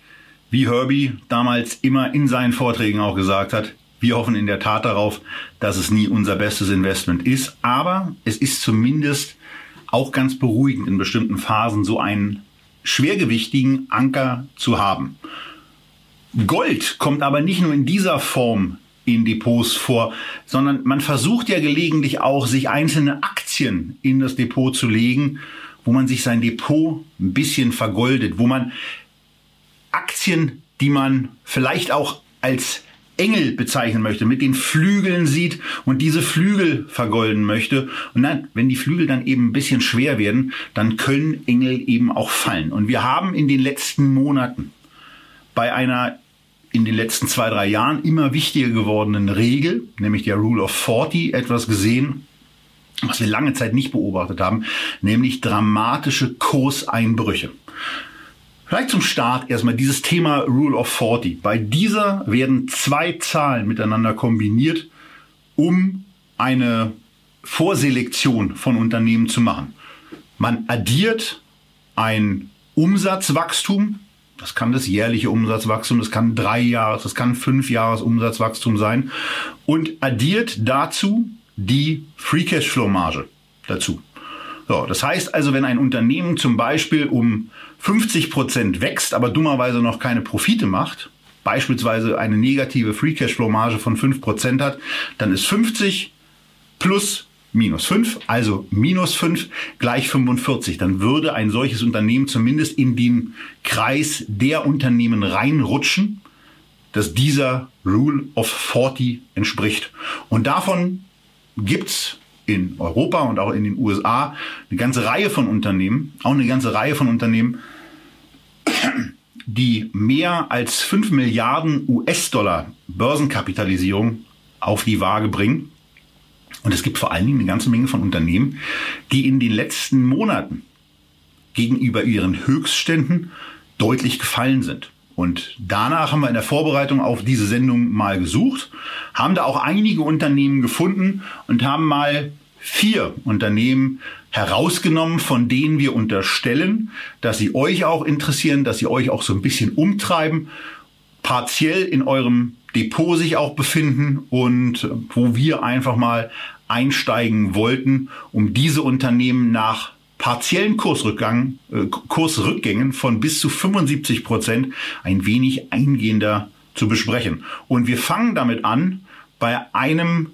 wie Herbie damals immer in seinen Vorträgen auch gesagt hat, wir hoffen in der Tat darauf, dass es nie unser bestes Investment ist, aber es ist zumindest auch ganz beruhigend in bestimmten Phasen so einen schwergewichtigen Anker zu haben. Gold kommt aber nicht nur in dieser Form in Depots vor, sondern man versucht ja gelegentlich auch, sich einzelne Aktien in das Depot zu legen wo man sich sein Depot ein bisschen vergoldet, wo man Aktien, die man vielleicht auch als Engel bezeichnen möchte, mit den Flügeln sieht und diese Flügel vergolden möchte. Und dann, wenn die Flügel dann eben ein bisschen schwer werden, dann können Engel eben auch fallen. Und wir haben in den letzten Monaten bei einer in den letzten zwei, drei Jahren immer wichtiger gewordenen Regel, nämlich der Rule of 40, etwas gesehen, was wir lange Zeit nicht beobachtet haben, nämlich dramatische Kurseinbrüche. Vielleicht zum Start erstmal dieses Thema Rule of 40. Bei dieser werden zwei Zahlen miteinander kombiniert, um eine Vorselektion von Unternehmen zu machen. Man addiert ein Umsatzwachstum, das kann das jährliche Umsatzwachstum, das kann drei Jahres, das kann fünf Jahres Umsatzwachstum sein und addiert dazu die Free Cashflow Marge dazu. So, das heißt also, wenn ein Unternehmen zum Beispiel um 50 Prozent wächst, aber dummerweise noch keine Profite macht, beispielsweise eine negative Free Cashflow Marge von 5 Prozent hat, dann ist 50 plus minus 5, also minus 5 gleich 45. Dann würde ein solches Unternehmen zumindest in den Kreis der Unternehmen reinrutschen, dass dieser Rule of 40 entspricht. Und davon gibt's in Europa und auch in den USA eine ganze Reihe von Unternehmen, auch eine ganze Reihe von Unternehmen, die mehr als 5 Milliarden US-Dollar Börsenkapitalisierung auf die Waage bringen. Und es gibt vor allen Dingen eine ganze Menge von Unternehmen, die in den letzten Monaten gegenüber ihren Höchstständen deutlich gefallen sind. Und danach haben wir in der Vorbereitung auf diese Sendung mal gesucht, haben da auch einige Unternehmen gefunden und haben mal vier Unternehmen herausgenommen, von denen wir unterstellen, dass sie euch auch interessieren, dass sie euch auch so ein bisschen umtreiben, partiell in eurem Depot sich auch befinden und wo wir einfach mal einsteigen wollten, um diese Unternehmen nach partiellen Kursrückgang, äh, Kursrückgängen von bis zu 75 Prozent ein wenig eingehender zu besprechen. Und wir fangen damit an bei einem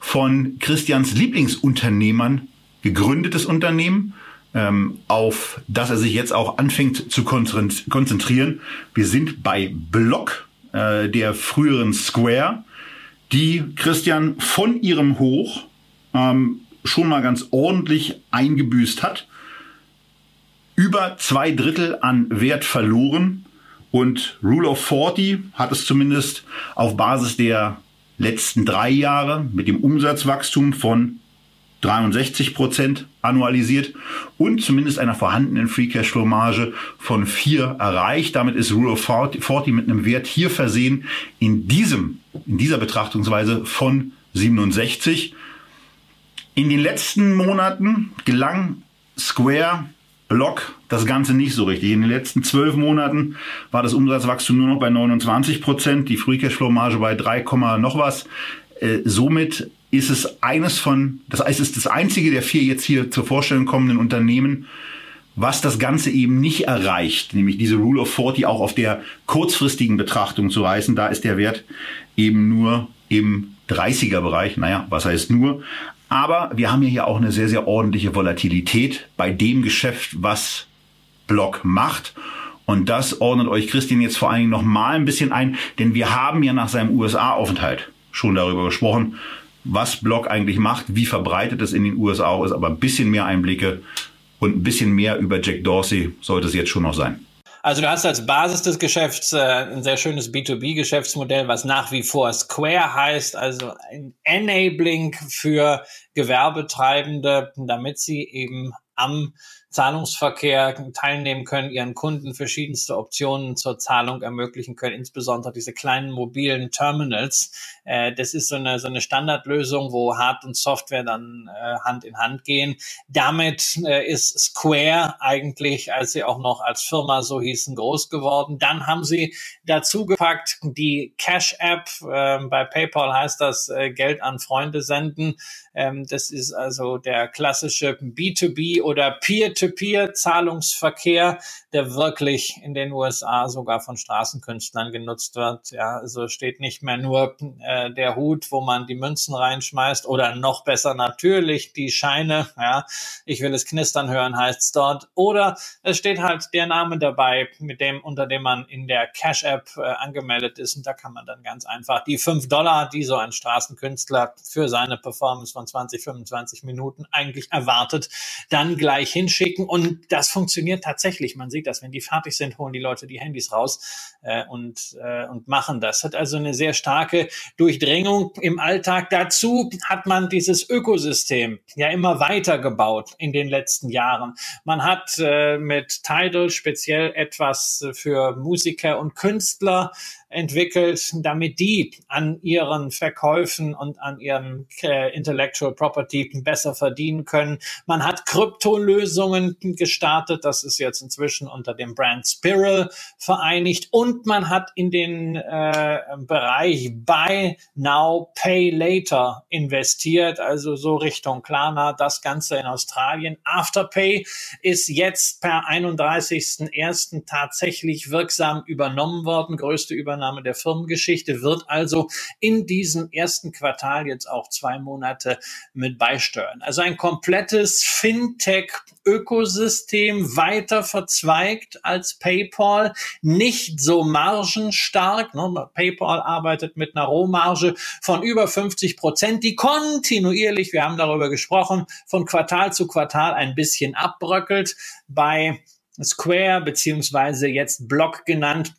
von Christians Lieblingsunternehmern gegründetes Unternehmen, ähm, auf das er sich jetzt auch anfängt zu konzentrieren. Wir sind bei Block, äh, der früheren Square, die Christian von ihrem Hoch ähm, schon mal ganz ordentlich eingebüßt hat. Über zwei Drittel an Wert verloren und Rule of 40 hat es zumindest auf Basis der letzten drei Jahre mit dem Umsatzwachstum von 63 Prozent annualisiert und zumindest einer vorhandenen Free Cashflow Marge von 4 erreicht. Damit ist Rule of 40 mit einem Wert hier versehen in diesem, in dieser Betrachtungsweise von 67. In den letzten Monaten gelang Square Block das Ganze nicht so richtig. In den letzten zwölf Monaten war das Umsatzwachstum nur noch bei 29 Prozent, die Free Cashflow Marge bei 3, noch was. Äh, somit ist es eines von, das heißt, es ist das einzige der vier jetzt hier zur Vorstellung kommenden Unternehmen, was das Ganze eben nicht erreicht, nämlich diese Rule of 40 auch auf der kurzfristigen Betrachtung zu reißen. Da ist der Wert eben nur im 30er Bereich. Naja, was heißt nur? Aber wir haben hier auch eine sehr, sehr ordentliche Volatilität bei dem Geschäft, was Block macht. Und das ordnet euch Christian jetzt vor allen Dingen noch mal ein bisschen ein, denn wir haben ja nach seinem USA-Aufenthalt schon darüber gesprochen, was Block eigentlich macht, wie verbreitet es in den USA auch ist, aber ein bisschen mehr Einblicke und ein bisschen mehr über Jack Dorsey sollte es jetzt schon noch sein. Also du hast als Basis des Geschäfts äh, ein sehr schönes B2B-Geschäftsmodell, was nach wie vor Square heißt, also ein Enabling für Gewerbetreibende, damit sie eben am Zahlungsverkehr teilnehmen können, ihren Kunden verschiedenste Optionen zur Zahlung ermöglichen können, insbesondere diese kleinen mobilen Terminals. Äh, das ist so eine, so eine Standardlösung, wo Hard- und Software dann äh, Hand in Hand gehen. Damit äh, ist Square eigentlich, als sie auch noch als Firma so hießen, groß geworden. Dann haben sie dazu gepackt die Cash-App. Ähm, bei PayPal heißt das äh, Geld an Freunde senden. Ähm, das ist also der klassische B2B oder Peer-to-Peer-Zahlungsverkehr, der wirklich in den USA sogar von Straßenkünstlern genutzt wird. Ja, also steht nicht mehr nur äh, der Hut, wo man die Münzen reinschmeißt oder noch besser natürlich die Scheine. Ja, ich will es knistern hören, heißt es dort. Oder es steht halt der Name dabei, mit dem, unter dem man in der Cash-App äh, angemeldet ist. Und da kann man dann ganz einfach die fünf Dollar, die so ein Straßenkünstler für seine Performance von 20, 25 Minuten eigentlich erwartet, dann gleich hinschicken. Und das funktioniert tatsächlich. Man sieht das, wenn die fertig sind, holen die Leute die Handys raus äh, und, äh, und machen das. Hat also eine sehr starke Durchdringung im Alltag. Dazu hat man dieses Ökosystem ja immer weiter gebaut in den letzten Jahren. Man hat äh, mit Tidal speziell etwas für Musiker und Künstler entwickelt, damit die an ihren Verkäufen und an ihrem äh, Intellectual Property besser verdienen können. Man hat Kryptolösungen gestartet, das ist jetzt inzwischen unter dem Brand Spiral vereinigt und man hat in den äh, Bereich Buy Now, Pay Later investiert, also so Richtung Klarna, das Ganze in Australien. Afterpay ist jetzt per 31.01. tatsächlich wirksam übernommen worden, größte Übernahme Übernahme der Firmengeschichte, wird also in diesem ersten Quartal jetzt auch zwei Monate mit beisteuern. Also ein komplettes Fintech-Ökosystem weiter verzweigt als PayPal, nicht so margenstark. Ne? PayPal arbeitet mit einer Rohmarge von über 50 Prozent, die kontinuierlich, wir haben darüber gesprochen, von Quartal zu Quartal ein bisschen abbröckelt. Bei Square beziehungsweise jetzt Block genannt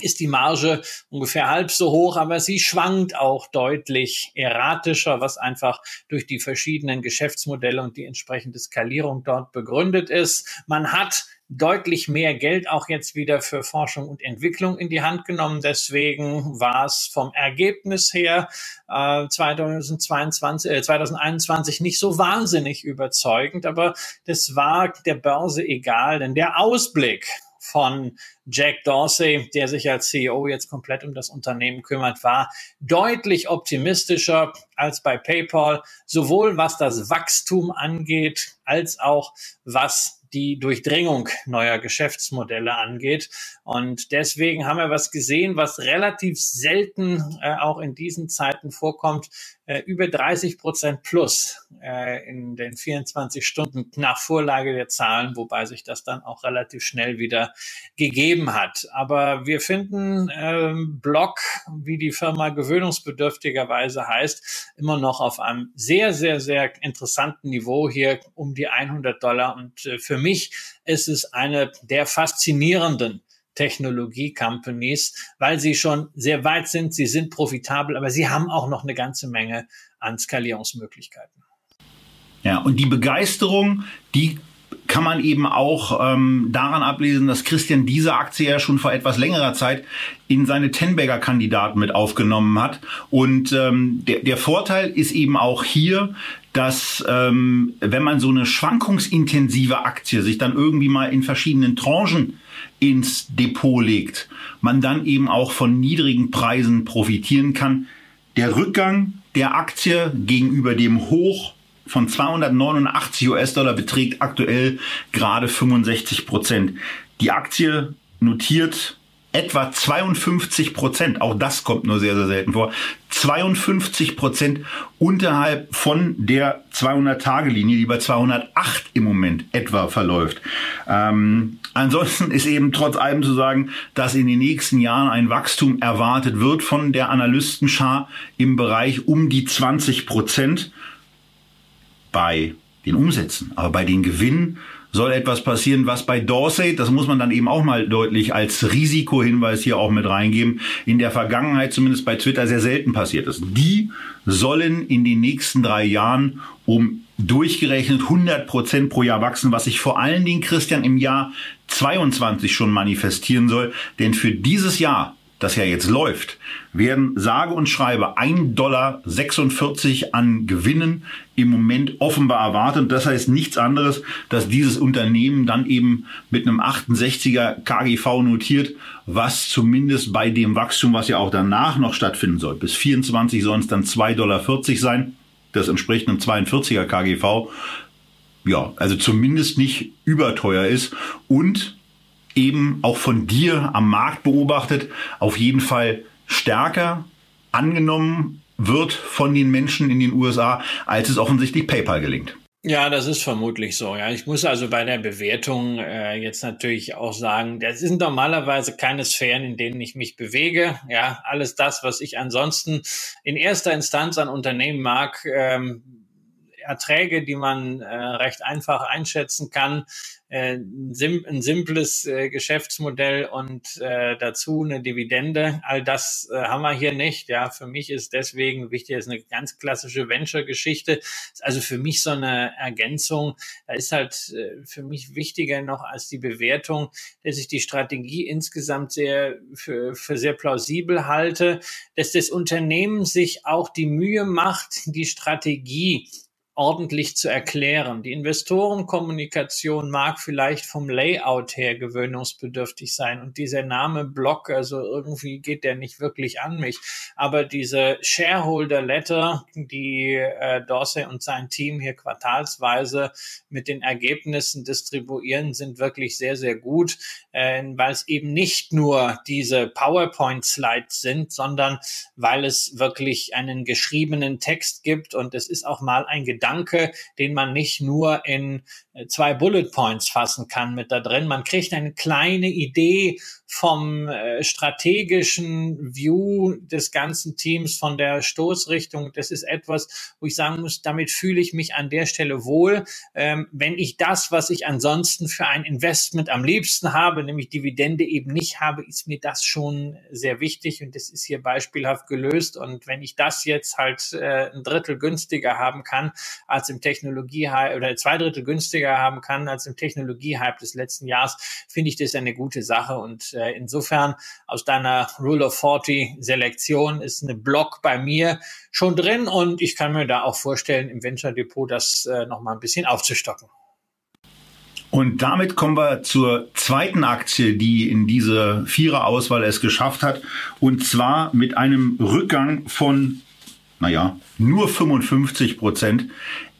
ist die Marge ungefähr halb so hoch, aber sie schwankt auch deutlich erratischer, was einfach durch die verschiedenen Geschäftsmodelle und die entsprechende Skalierung dort begründet ist. Man hat deutlich mehr Geld auch jetzt wieder für Forschung und Entwicklung in die Hand genommen. Deswegen war es vom Ergebnis her äh, 2022, äh, 2021 nicht so wahnsinnig überzeugend, aber das war der Börse egal, denn der Ausblick von Jack Dorsey, der sich als CEO jetzt komplett um das Unternehmen kümmert, war deutlich optimistischer als bei PayPal, sowohl was das Wachstum angeht, als auch was die Durchdringung neuer Geschäftsmodelle angeht. Und deswegen haben wir was gesehen, was relativ selten äh, auch in diesen Zeiten vorkommt. Äh, über 30 Prozent plus äh, in den 24 Stunden nach Vorlage der Zahlen, wobei sich das dann auch relativ schnell wieder gegeben hat. Aber wir finden ähm, Block, wie die Firma gewöhnungsbedürftigerweise heißt, immer noch auf einem sehr, sehr, sehr interessanten Niveau hier um die 100 Dollar. Und äh, für mich ist es eine der faszinierenden Technologie-Companies, weil sie schon sehr weit sind, sie sind profitabel, aber sie haben auch noch eine ganze Menge an Skalierungsmöglichkeiten. Ja, und die Begeisterung, die kann man eben auch ähm, daran ablesen, dass Christian diese Aktie ja schon vor etwas längerer Zeit in seine Tenbagger-Kandidaten mit aufgenommen hat. Und ähm, der, der Vorteil ist eben auch hier, dass ähm, wenn man so eine schwankungsintensive Aktie sich dann irgendwie mal in verschiedenen Tranchen ins Depot legt, man dann eben auch von niedrigen Preisen profitieren kann. Der Rückgang der Aktie gegenüber dem Hoch von 289 US-Dollar beträgt aktuell gerade 65 Prozent. Die Aktie notiert etwa 52 Prozent, auch das kommt nur sehr, sehr selten vor, 52 Prozent unterhalb von der 200-Tage-Linie, die bei 208 im Moment etwa verläuft. Ähm, ansonsten ist eben trotz allem zu sagen, dass in den nächsten Jahren ein Wachstum erwartet wird von der Analystenschar im Bereich um die 20 Prozent bei den Umsätzen. Aber bei den Gewinnen soll etwas passieren, was bei Dorsey, das muss man dann eben auch mal deutlich als Risikohinweis hier auch mit reingeben, in der Vergangenheit zumindest bei Twitter sehr selten passiert ist. Die sollen in den nächsten drei Jahren um durchgerechnet 100 Prozent pro Jahr wachsen, was sich vor allen Dingen Christian im Jahr 22 schon manifestieren soll. Denn für dieses Jahr das ja jetzt läuft, werden sage und schreibe 1,46 Dollar an Gewinnen im Moment offenbar erwartet. Das heißt nichts anderes, dass dieses Unternehmen dann eben mit einem 68er KGV notiert, was zumindest bei dem Wachstum, was ja auch danach noch stattfinden soll, bis 24 sollen es dann 2,40 Dollar sein. Das entspricht einem 42er KGV. Ja, also zumindest nicht überteuer ist und eben auch von dir am Markt beobachtet, auf jeden Fall stärker angenommen wird von den Menschen in den USA, als es offensichtlich PayPal gelingt. Ja, das ist vermutlich so. Ja, ich muss also bei der Bewertung äh, jetzt natürlich auch sagen, das sind normalerweise keine Sphären, in denen ich mich bewege. Ja, alles das, was ich ansonsten in erster Instanz an Unternehmen mag, ähm, Erträge, die man äh, recht einfach einschätzen kann, äh, ein, sim ein simples äh, Geschäftsmodell und äh, dazu eine Dividende. All das äh, haben wir hier nicht. Ja, für mich ist deswegen wichtig, ist eine ganz klassische Venture-Geschichte. Also für mich so eine Ergänzung. Da ist halt äh, für mich wichtiger noch als die Bewertung, dass ich die Strategie insgesamt sehr für, für sehr plausibel halte, dass das Unternehmen sich auch die Mühe macht, die Strategie ordentlich zu erklären. Die Investorenkommunikation mag vielleicht vom Layout her gewöhnungsbedürftig sein und dieser Name Block, also irgendwie geht der nicht wirklich an mich. Aber diese Shareholder Letter, die äh, Dorsey und sein Team hier quartalsweise mit den Ergebnissen distribuieren, sind wirklich sehr, sehr gut, äh, weil es eben nicht nur diese PowerPoint-Slides sind, sondern weil es wirklich einen geschriebenen Text gibt und es ist auch mal ein Gedanke, Gedanke, den man nicht nur in äh, zwei Bullet Points fassen kann mit da drin. Man kriegt eine kleine Idee vom äh, strategischen View des ganzen Teams, von der Stoßrichtung. Das ist etwas, wo ich sagen muss, damit fühle ich mich an der Stelle wohl. Ähm, wenn ich das, was ich ansonsten für ein Investment am liebsten habe, nämlich Dividende eben nicht habe, ist mir das schon sehr wichtig und das ist hier beispielhaft gelöst. Und wenn ich das jetzt halt äh, ein Drittel günstiger haben kann als im Technologie oder zwei Drittel günstiger haben kann als im Technologie-Hype des letzten Jahres, finde ich das eine gute Sache. Und äh, insofern aus deiner Rule of 40 Selektion ist eine Block bei mir schon drin und ich kann mir da auch vorstellen, im Venture Depot das äh, noch mal ein bisschen aufzustocken. Und damit kommen wir zur zweiten Aktie, die in diese Vierer-Auswahl es geschafft hat. Und zwar mit einem Rückgang von, naja, nur 55 Prozent.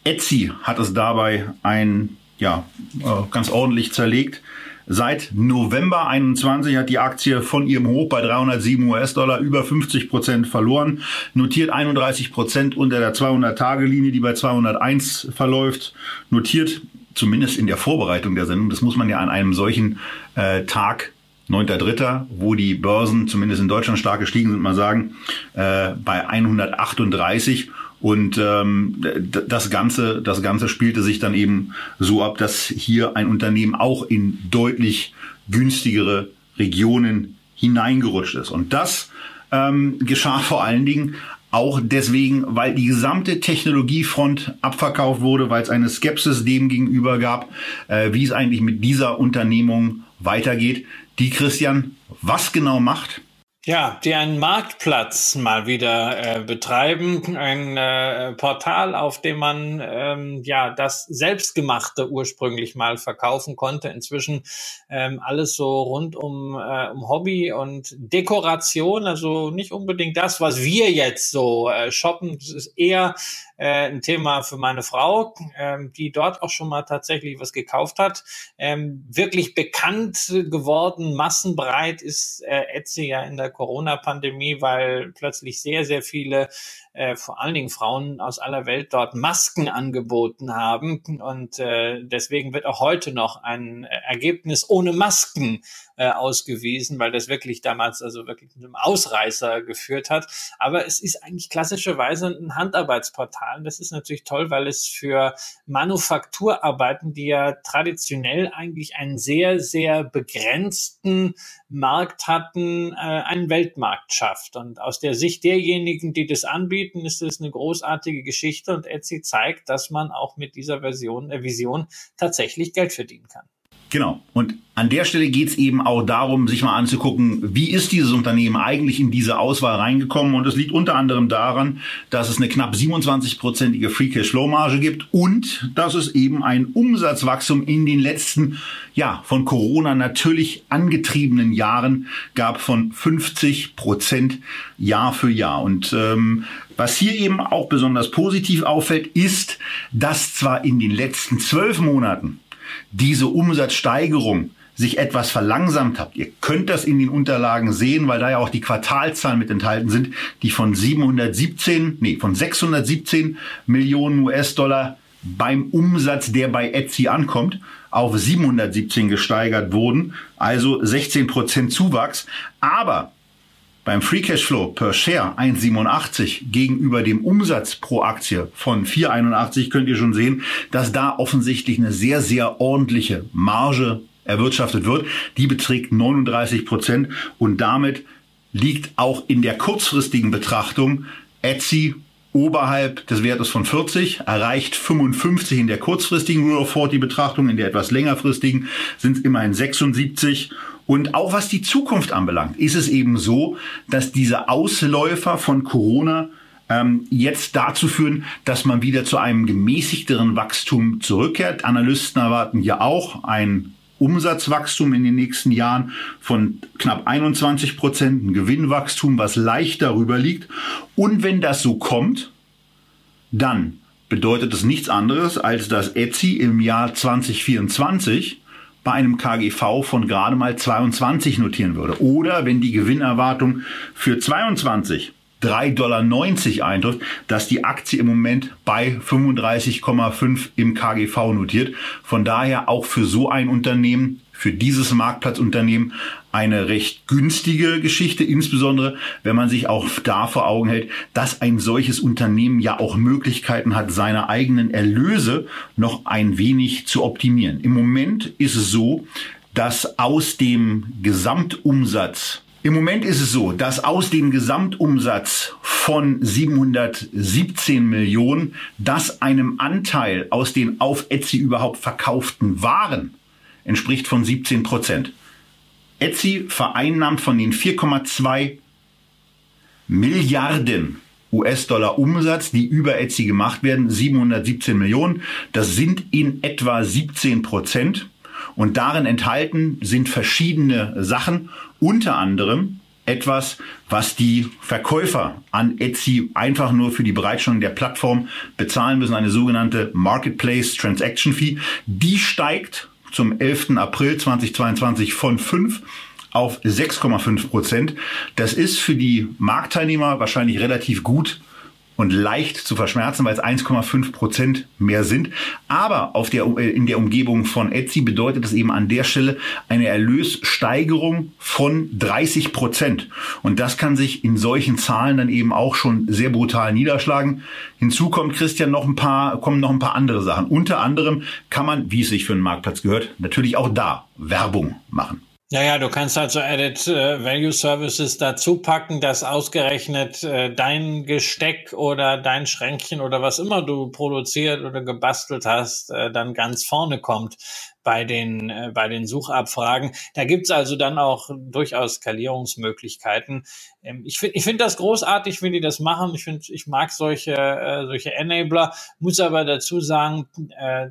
Etsy hat es dabei ein, ja, äh, ganz ordentlich zerlegt. Seit November 21 hat die Aktie von ihrem Hoch bei 307 US-Dollar über 50 Prozent verloren, notiert 31 Prozent unter der 200-Tage-Linie, die bei 201 verläuft, notiert zumindest in der Vorbereitung der Sendung, das muss man ja an einem solchen äh, Tag 9.3., wo die Börsen zumindest in Deutschland stark gestiegen sind, mal sagen, äh, bei 138 und ähm, das Ganze, das Ganze spielte sich dann eben so ab, dass hier ein Unternehmen auch in deutlich günstigere Regionen hineingerutscht ist. Und das ähm, geschah vor allen Dingen auch deswegen, weil die gesamte Technologiefront abverkauft wurde, weil es eine Skepsis dem gegenüber gab, äh, wie es eigentlich mit dieser Unternehmung weitergeht, die Christian was genau macht ja, die einen Marktplatz mal wieder äh, betreiben, ein äh, Portal, auf dem man ähm, ja das Selbstgemachte ursprünglich mal verkaufen konnte. Inzwischen ähm, alles so rund um, äh, um Hobby und Dekoration, also nicht unbedingt das, was wir jetzt so äh, shoppen. Das ist eher äh, ein Thema für meine Frau, ähm, die dort auch schon mal tatsächlich was gekauft hat. Ähm, wirklich bekannt geworden, massenbreit ist äh, Etsy ja in der Corona-Pandemie, weil plötzlich sehr, sehr viele äh, vor allen Dingen Frauen aus aller Welt dort Masken angeboten haben. Und äh, deswegen wird auch heute noch ein Ergebnis ohne Masken äh, ausgewiesen, weil das wirklich damals also wirklich zu einem Ausreißer geführt hat. Aber es ist eigentlich klassischerweise ein Handarbeitsportal. Das ist natürlich toll, weil es für Manufakturarbeiten, die ja traditionell eigentlich einen sehr, sehr begrenzten Markt hatten, äh, einen Weltmarkt schafft. Und aus der Sicht derjenigen, die das anbieten, ist es eine großartige Geschichte und Etsy zeigt, dass man auch mit dieser Version, äh, Vision tatsächlich Geld verdienen kann. Genau. Und an der Stelle geht es eben auch darum, sich mal anzugucken, wie ist dieses Unternehmen eigentlich in diese Auswahl reingekommen. Und es liegt unter anderem daran, dass es eine knapp 27-prozentige Free Cash Flow Marge gibt und dass es eben ein Umsatzwachstum in den letzten, ja, von Corona natürlich angetriebenen Jahren gab von 50 Prozent Jahr für Jahr. Und ähm, was hier eben auch besonders positiv auffällt, ist, dass zwar in den letzten zwölf Monaten diese Umsatzsteigerung sich etwas verlangsamt habt. Ihr könnt das in den Unterlagen sehen, weil da ja auch die Quartalzahlen mit enthalten sind, die von 717, nee, von 617 Millionen US-Dollar beim Umsatz, der bei Etsy ankommt, auf 717 gesteigert wurden, also 16 Prozent Zuwachs. Aber beim Free Cash Flow per Share 1,87 gegenüber dem Umsatz pro Aktie von 4,81 könnt ihr schon sehen, dass da offensichtlich eine sehr, sehr ordentliche Marge erwirtschaftet wird. Die beträgt 39 Prozent und damit liegt auch in der kurzfristigen Betrachtung Etsy oberhalb des Wertes von 40, erreicht 55 in der kurzfristigen Rule of 40 Betrachtung, in der etwas längerfristigen sind es immerhin 76 und auch was die Zukunft anbelangt, ist es eben so, dass diese Ausläufer von Corona ähm, jetzt dazu führen, dass man wieder zu einem gemäßigteren Wachstum zurückkehrt. Analysten erwarten ja auch ein Umsatzwachstum in den nächsten Jahren von knapp 21 Prozent, ein Gewinnwachstum, was leicht darüber liegt. Und wenn das so kommt, dann bedeutet es nichts anderes, als dass Etsy im Jahr 2024 bei einem KGV von gerade mal 22 notieren würde. Oder wenn die Gewinnerwartung für 22 3,90 Dollar eintrifft, dass die Aktie im Moment bei 35,5 im KGV notiert. Von daher auch für so ein Unternehmen, für dieses Marktplatzunternehmen eine recht günstige Geschichte, insbesondere wenn man sich auch da vor Augen hält, dass ein solches Unternehmen ja auch Möglichkeiten hat, seine eigenen Erlöse noch ein wenig zu optimieren. Im Moment ist es so, dass aus dem Gesamtumsatz im Moment ist es so, dass aus dem Gesamtumsatz von 717 Millionen, das einem Anteil aus den auf Etsy überhaupt verkauften Waren entspricht von 17 Prozent. Etsy vereinnahmt von den 4,2 Milliarden US-Dollar Umsatz, die über Etsy gemacht werden, 717 Millionen. Das sind in etwa 17 Prozent. Und darin enthalten sind verschiedene Sachen, unter anderem etwas, was die Verkäufer an Etsy einfach nur für die Bereitstellung der Plattform bezahlen müssen, eine sogenannte Marketplace Transaction Fee. Die steigt zum 11. April 2022 von 5 auf 6,5 Prozent. Das ist für die Marktteilnehmer wahrscheinlich relativ gut und leicht zu verschmerzen, weil es 1,5 Prozent mehr sind. Aber auf der, äh, in der Umgebung von Etsy bedeutet es eben an der Stelle eine Erlössteigerung von 30 Prozent. Und das kann sich in solchen Zahlen dann eben auch schon sehr brutal niederschlagen. Hinzu kommt, Christian, noch ein paar, kommen noch ein paar andere Sachen. Unter anderem kann man, wie es sich für einen Marktplatz gehört, natürlich auch da Werbung machen. Ja, ja, du kannst also Added äh, Value Services dazu packen, dass ausgerechnet äh, dein Gesteck oder dein Schränkchen oder was immer du produziert oder gebastelt hast, äh, dann ganz vorne kommt bei den, bei den Suchabfragen. Da gibt's also dann auch durchaus Skalierungsmöglichkeiten. Ähm, ich finde ich finde das großartig, wenn die das machen. Ich finde, ich mag solche, solche Enabler, muss aber dazu sagen,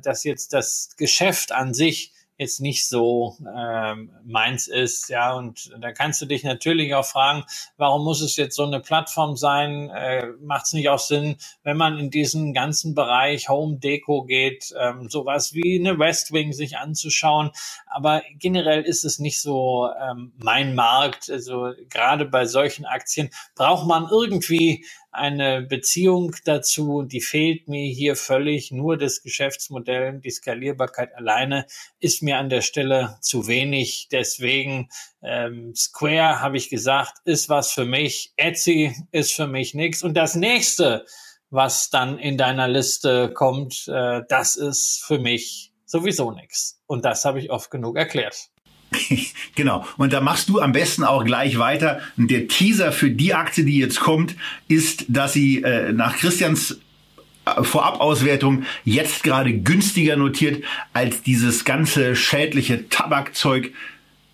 dass jetzt das Geschäft an sich jetzt nicht so ähm, meins ist, ja, und da kannst du dich natürlich auch fragen, warum muss es jetzt so eine Plattform sein? Äh, Macht es nicht auch Sinn, wenn man in diesen ganzen Bereich Home Deco geht, ähm, sowas wie eine West Wing sich anzuschauen? Aber generell ist es nicht so ähm, mein Markt. Also gerade bei solchen Aktien braucht man irgendwie eine Beziehung dazu, die fehlt mir hier völlig. Nur das Geschäftsmodell, die Skalierbarkeit alleine ist mir an der Stelle zu wenig. Deswegen ähm, Square, habe ich gesagt, ist was für mich. Etsy ist für mich nichts. Und das nächste, was dann in deiner Liste kommt, äh, das ist für mich sowieso nichts. Und das habe ich oft genug erklärt. [laughs] genau. Und da machst du am besten auch gleich weiter. Der Teaser für die Aktie, die jetzt kommt, ist, dass sie äh, nach Christians äh, Vorabauswertung jetzt gerade günstiger notiert als dieses ganze schädliche Tabakzeug,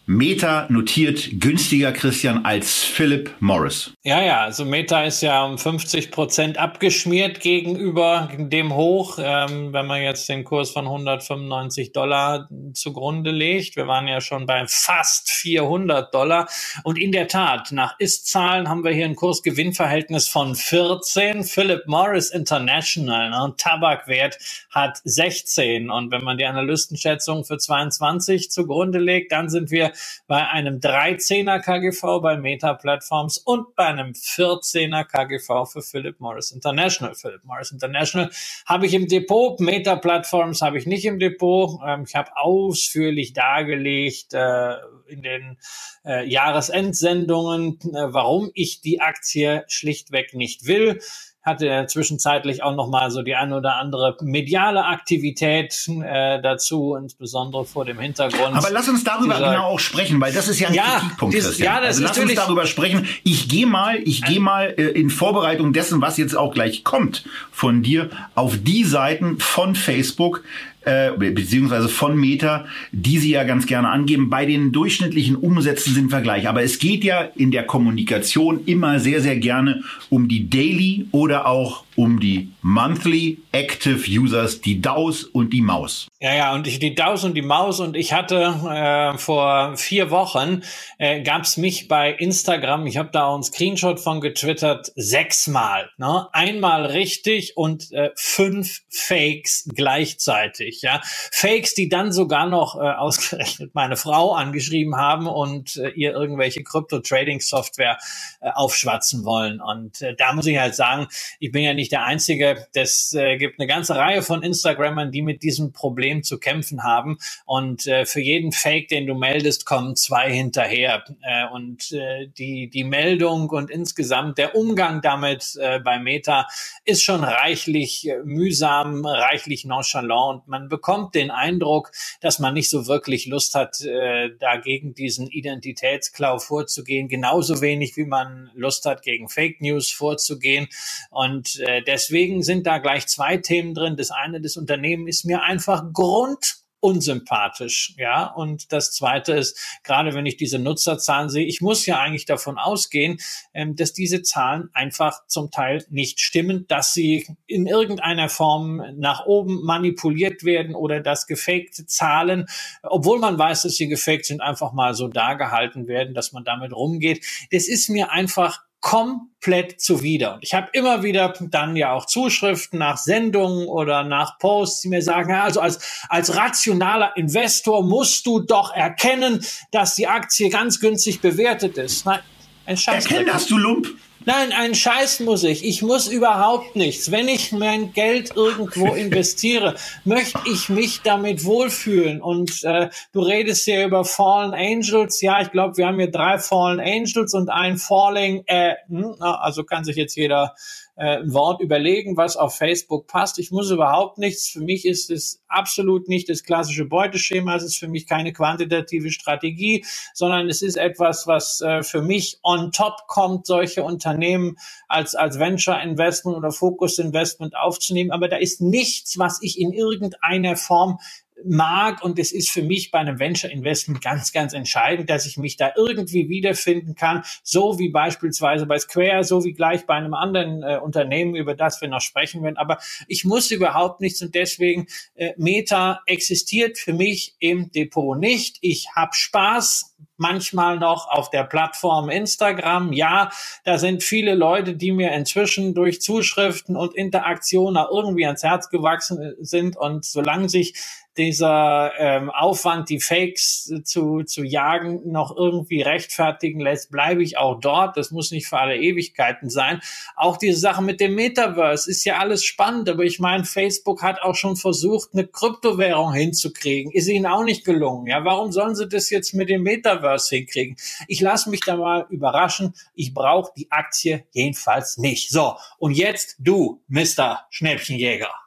Meta notiert günstiger, Christian, als Philip Morris. Ja, ja, also Meta ist ja um 50 Prozent abgeschmiert gegenüber dem Hoch, ähm, wenn man jetzt den Kurs von 195 Dollar zugrunde legt. Wir waren ja schon bei fast 400 Dollar. Und in der Tat, nach Ist-Zahlen haben wir hier ein Kursgewinnverhältnis von 14. Philip Morris International, ne, Tabakwert, hat 16. Und wenn man die Analystenschätzung für 22 zugrunde legt, dann sind wir bei einem 13er KGV bei Meta Platforms und bei einem 14er KGV für Philip Morris International. Philip Morris International habe ich im Depot, Meta Platforms habe ich nicht im Depot. Ähm, ich habe ausführlich dargelegt äh, in den äh, Jahresendsendungen, äh, warum ich die Aktie schlichtweg nicht will hatte er zwischenzeitlich auch noch mal so die eine oder andere mediale Aktivität äh, dazu, insbesondere vor dem Hintergrund. Aber lass uns darüber dieser, genau auch sprechen, weil das ist ja ein ja, Kritikpunkt, dies, Christian. Ja, das also lass uns darüber sprechen. Ich gehe mal, ich gehe mal äh, in Vorbereitung dessen, was jetzt auch gleich kommt von dir, auf die Seiten von Facebook, äh, beziehungsweise von Meta, die sie ja ganz gerne angeben. Bei den durchschnittlichen Umsätzen sind wir gleich. Aber es geht ja in der Kommunikation immer sehr, sehr gerne um die Daily oder auch um die Monthly Active Users, die DAUs und die Maus. Ja, ja, und ich, die Daus und die Maus und ich hatte äh, vor vier Wochen, äh, gab mich bei Instagram, ich habe da auch einen Screenshot von getwittert, sechsmal. Ne? Einmal richtig und äh, fünf Fakes gleichzeitig. Ja, Fakes, die dann sogar noch äh, ausgerechnet meine Frau angeschrieben haben und äh, ihr irgendwelche Krypto-Trading-Software äh, aufschwatzen wollen. Und äh, da muss ich halt sagen, ich bin ja nicht der Einzige. Das äh, gibt eine ganze Reihe von Instagrammern, die mit diesem Problem Problem zu kämpfen haben. Und äh, für jeden Fake, den du meldest, kommen zwei hinterher. Äh, und äh, die, die Meldung und insgesamt der Umgang damit äh, bei Meta ist schon reichlich äh, mühsam, reichlich nonchalant. Und man bekommt den Eindruck, dass man nicht so wirklich Lust hat, äh, dagegen diesen Identitätsklau vorzugehen. Genauso wenig, wie man Lust hat, gegen Fake News vorzugehen. Und äh, deswegen sind da gleich zwei Themen drin. Das eine, das Unternehmen ist mir einfach Grund unsympathisch, ja. Und das Zweite ist, gerade wenn ich diese Nutzerzahlen sehe, ich muss ja eigentlich davon ausgehen, ähm, dass diese Zahlen einfach zum Teil nicht stimmen, dass sie in irgendeiner Form nach oben manipuliert werden oder dass gefakte Zahlen, obwohl man weiß, dass sie gefaked sind, einfach mal so dargehalten werden, dass man damit rumgeht. Das ist mir einfach komplett zuwider. Und ich habe immer wieder dann ja auch Zuschriften nach Sendungen oder nach Posts, die mir sagen, also als, als rationaler Investor musst du doch erkennen, dass die Aktie ganz günstig bewertet ist. Nein, ein. Erkennen das, du Lump. Nein, einen Scheiß muss ich. Ich muss überhaupt nichts. Wenn ich mein Geld irgendwo [laughs] investiere, möchte ich mich damit wohlfühlen. Und äh, du redest hier über Fallen Angels. Ja, ich glaube, wir haben hier drei Fallen Angels und ein Falling. Äh, hm, also kann sich jetzt jeder äh, Wort überlegen, was auf Facebook passt. Ich muss überhaupt nichts. Für mich ist es absolut nicht das klassische Beuteschema. Es ist für mich keine quantitative Strategie, sondern es ist etwas, was äh, für mich on top kommt, solche Unternehmen als, als Venture Investment oder Focus Investment aufzunehmen. Aber da ist nichts, was ich in irgendeiner Form mag und es ist für mich bei einem Venture Investment ganz, ganz entscheidend, dass ich mich da irgendwie wiederfinden kann, so wie beispielsweise bei Square, so wie gleich bei einem anderen äh, Unternehmen, über das wir noch sprechen werden. Aber ich muss überhaupt nichts und deswegen äh, Meta existiert für mich im Depot nicht. Ich habe Spaß manchmal noch auf der Plattform Instagram. Ja, da sind viele Leute, die mir inzwischen durch Zuschriften und Interaktionen irgendwie ans Herz gewachsen äh, sind. Und solange sich dieser ähm, Aufwand, die Fakes zu, zu jagen, noch irgendwie rechtfertigen lässt, bleibe ich auch dort. Das muss nicht für alle Ewigkeiten sein. Auch diese Sache mit dem Metaverse ist ja alles spannend, aber ich meine, Facebook hat auch schon versucht, eine Kryptowährung hinzukriegen. Ist ihnen auch nicht gelungen. Ja, warum sollen sie das jetzt mit dem Metaverse hinkriegen? Ich lasse mich da mal überraschen. Ich brauche die Aktie jedenfalls nicht. So, und jetzt du, Mr. Schnäppchenjäger.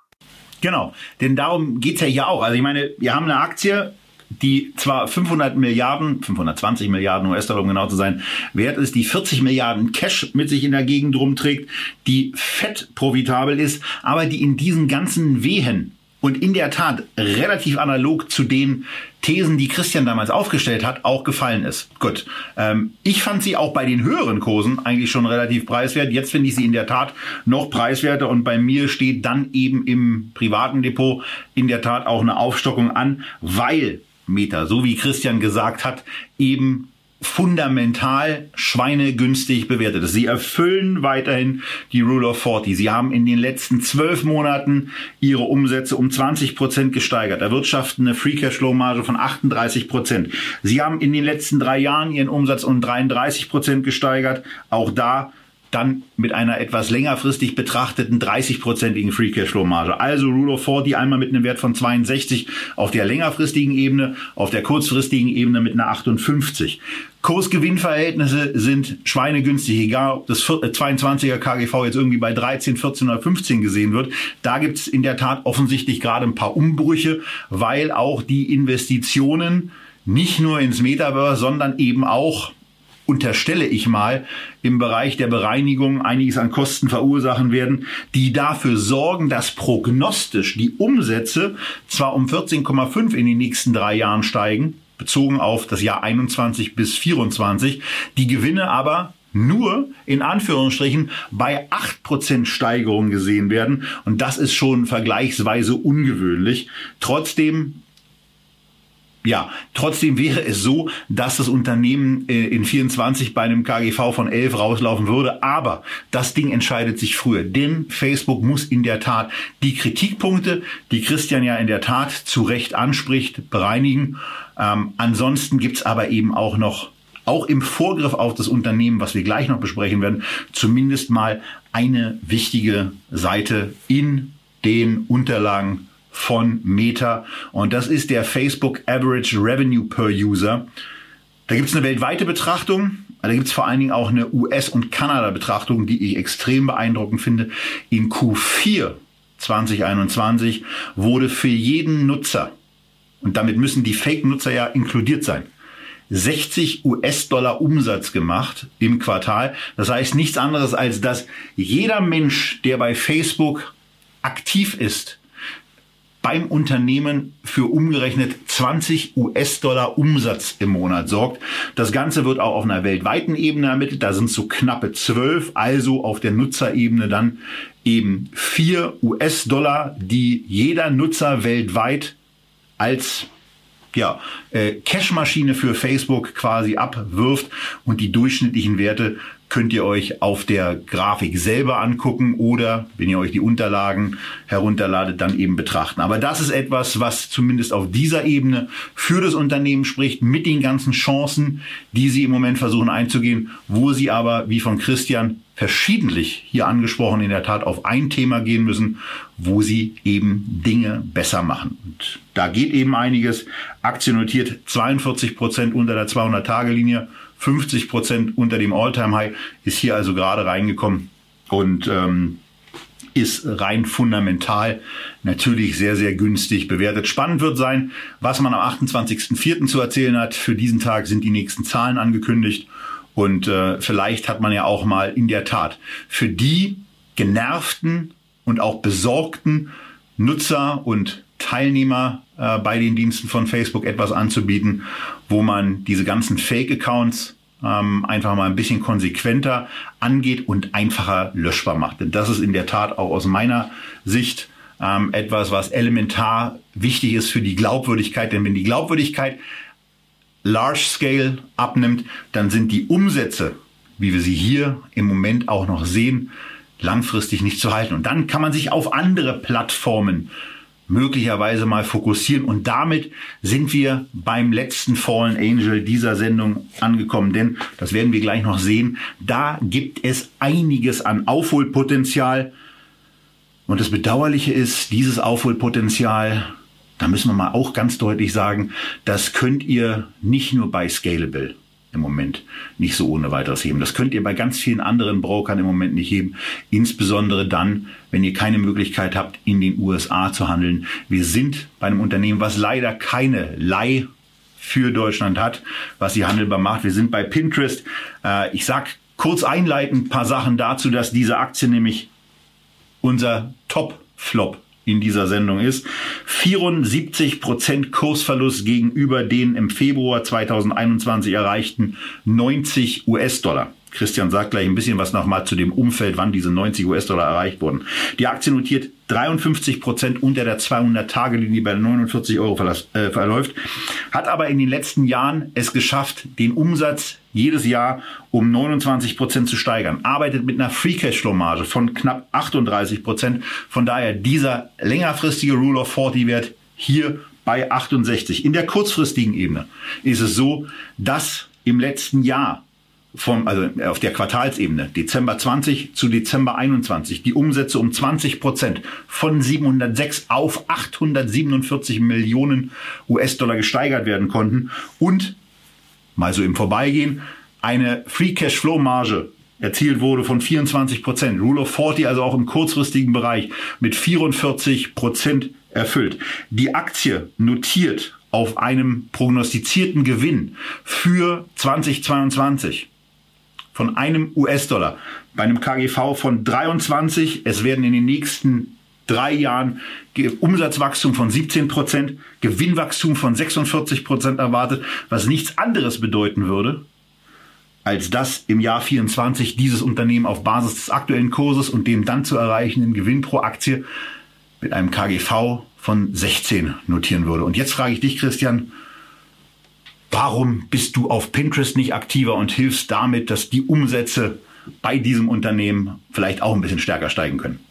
Genau, denn darum geht's ja hier auch. Also ich meine, wir haben eine Aktie, die zwar 500 Milliarden, 520 Milliarden US-Dollar, um genau zu sein, wert ist, die 40 Milliarden Cash mit sich in der Gegend rumträgt, die fett profitabel ist, aber die in diesen ganzen Wehen und in der Tat relativ analog zu den Thesen, die Christian damals aufgestellt hat, auch gefallen ist. Gut. Ähm, ich fand sie auch bei den höheren Kursen eigentlich schon relativ preiswert. Jetzt finde ich sie in der Tat noch preiswerter und bei mir steht dann eben im privaten Depot in der Tat auch eine Aufstockung an, weil Meta, so wie Christian gesagt hat, eben fundamental schweinegünstig bewertet ist. Sie erfüllen weiterhin die Rule of 40. Sie haben in den letzten zwölf Monaten ihre Umsätze um 20 Prozent gesteigert, erwirtschaften eine Free Cashflow Marge von 38 Prozent. Sie haben in den letzten drei Jahren ihren Umsatz um 33 Prozent gesteigert. Auch da dann mit einer etwas längerfristig betrachteten 30-prozentigen Free Cashflow Marge. Also Rule of 40 einmal mit einem Wert von 62 auf der längerfristigen Ebene, auf der kurzfristigen Ebene mit einer 58. Kursgewinnverhältnisse sind schweinegünstig, egal ob das 22er äh, KGV jetzt irgendwie bei 13, 14 oder 15 gesehen wird. Da gibt es in der Tat offensichtlich gerade ein paar Umbrüche, weil auch die Investitionen nicht nur ins Metaverse, sondern eben auch unterstelle ich mal, im Bereich der Bereinigung einiges an Kosten verursachen werden, die dafür sorgen, dass prognostisch die Umsätze zwar um 14,5 in den nächsten drei Jahren steigen, bezogen auf das Jahr 21 bis 24, die Gewinne aber nur in Anführungsstrichen bei 8% Steigerung gesehen werden. Und das ist schon vergleichsweise ungewöhnlich. Trotzdem ja, trotzdem wäre es so, dass das Unternehmen äh, in 24 bei einem KGV von 11 rauslaufen würde. Aber das Ding entscheidet sich früher. Denn Facebook muss in der Tat die Kritikpunkte, die Christian ja in der Tat zu Recht anspricht, bereinigen. Ähm, ansonsten gibt's aber eben auch noch auch im Vorgriff auf das Unternehmen, was wir gleich noch besprechen werden, zumindest mal eine wichtige Seite in den Unterlagen von Meta. Und das ist der Facebook Average Revenue per User. Da gibt es eine weltweite Betrachtung. Da gibt es vor allen Dingen auch eine US- und Kanada-Betrachtung, die ich extrem beeindruckend finde. In Q4 2021 wurde für jeden Nutzer, und damit müssen die Fake-Nutzer ja inkludiert sein, 60 US-Dollar Umsatz gemacht im Quartal. Das heißt nichts anderes als, dass jeder Mensch, der bei Facebook aktiv ist, beim Unternehmen für umgerechnet 20 US-Dollar Umsatz im Monat sorgt. Das Ganze wird auch auf einer weltweiten Ebene ermittelt. Da sind so knappe 12, also auf der Nutzerebene dann eben 4 US-Dollar, die jeder Nutzer weltweit als ja, äh, Cashmaschine für Facebook quasi abwirft und die durchschnittlichen Werte könnt ihr euch auf der Grafik selber angucken oder, wenn ihr euch die Unterlagen herunterladet, dann eben betrachten. Aber das ist etwas, was zumindest auf dieser Ebene für das Unternehmen spricht, mit den ganzen Chancen, die sie im Moment versuchen einzugehen, wo sie aber, wie von Christian verschiedentlich hier angesprochen, in der Tat auf ein Thema gehen müssen, wo sie eben Dinge besser machen. Und da geht eben einiges. Aktie notiert 42 Prozent unter der 200-Tage-Linie. 50 Prozent unter dem All-Time-High, ist hier also gerade reingekommen und ähm, ist rein fundamental natürlich sehr, sehr günstig bewertet. Spannend wird sein, was man am 28.04. zu erzählen hat. Für diesen Tag sind die nächsten Zahlen angekündigt. Und äh, vielleicht hat man ja auch mal in der Tat für die genervten und auch besorgten Nutzer und Teilnehmer äh, bei den Diensten von Facebook etwas anzubieten, wo man diese ganzen Fake-Accounts ähm, einfach mal ein bisschen konsequenter angeht und einfacher löschbar macht. Denn das ist in der Tat auch aus meiner Sicht ähm, etwas, was elementar wichtig ist für die Glaubwürdigkeit. Denn wenn die Glaubwürdigkeit large scale abnimmt, dann sind die Umsätze, wie wir sie hier im Moment auch noch sehen, langfristig nicht zu halten. Und dann kann man sich auf andere Plattformen möglicherweise mal fokussieren. Und damit sind wir beim letzten Fallen Angel dieser Sendung angekommen. Denn, das werden wir gleich noch sehen, da gibt es einiges an Aufholpotenzial. Und das Bedauerliche ist, dieses Aufholpotenzial, da müssen wir mal auch ganz deutlich sagen, das könnt ihr nicht nur bei Scalable im Moment nicht so ohne weiteres heben. Das könnt ihr bei ganz vielen anderen Brokern im Moment nicht heben. Insbesondere dann, wenn ihr keine Möglichkeit habt, in den USA zu handeln. Wir sind bei einem Unternehmen, was leider keine Leih für Deutschland hat, was sie handelbar macht. Wir sind bei Pinterest. Äh, ich sag kurz einleitend ein paar Sachen dazu, dass diese Aktie nämlich unser Top-Flop in dieser Sendung ist. 74 Prozent Kursverlust gegenüber den im Februar 2021 erreichten 90 US-Dollar. Christian sagt gleich ein bisschen was nochmal zu dem Umfeld, wann diese 90 US-Dollar erreicht wurden. Die Aktie notiert 53 Prozent unter der 200-Tage-Linie bei 49 Euro äh, verläuft, hat aber in den letzten Jahren es geschafft, den Umsatz jedes Jahr um 29 Prozent zu steigern, arbeitet mit einer Free Cashflow Marge von knapp 38 Prozent. Von daher dieser längerfristige Rule of 40 Wert hier bei 68. In der kurzfristigen Ebene ist es so, dass im letzten Jahr vom, also auf der Quartalsebene, Dezember 20 zu Dezember 21, die Umsätze um 20 Prozent von 706 auf 847 Millionen US-Dollar gesteigert werden konnten und mal so im Vorbeigehen eine Free Cash Flow Marge erzielt wurde von 24 Prozent. Rule of 40 also auch im kurzfristigen Bereich mit 44 Prozent erfüllt. Die Aktie notiert auf einem prognostizierten Gewinn für 2022 von einem US-Dollar bei einem KGV von 23. Es werden in den nächsten drei Jahren Umsatzwachstum von 17 Prozent, Gewinnwachstum von 46 Prozent erwartet, was nichts anderes bedeuten würde, als dass im Jahr 24 dieses Unternehmen auf Basis des aktuellen Kurses und dem dann zu erreichenden Gewinn pro Aktie mit einem KGV von 16 notieren würde. Und jetzt frage ich dich, Christian, warum bist du auf Pinterest nicht aktiver und hilfst damit, dass die Umsätze bei diesem Unternehmen vielleicht auch ein bisschen stärker steigen können?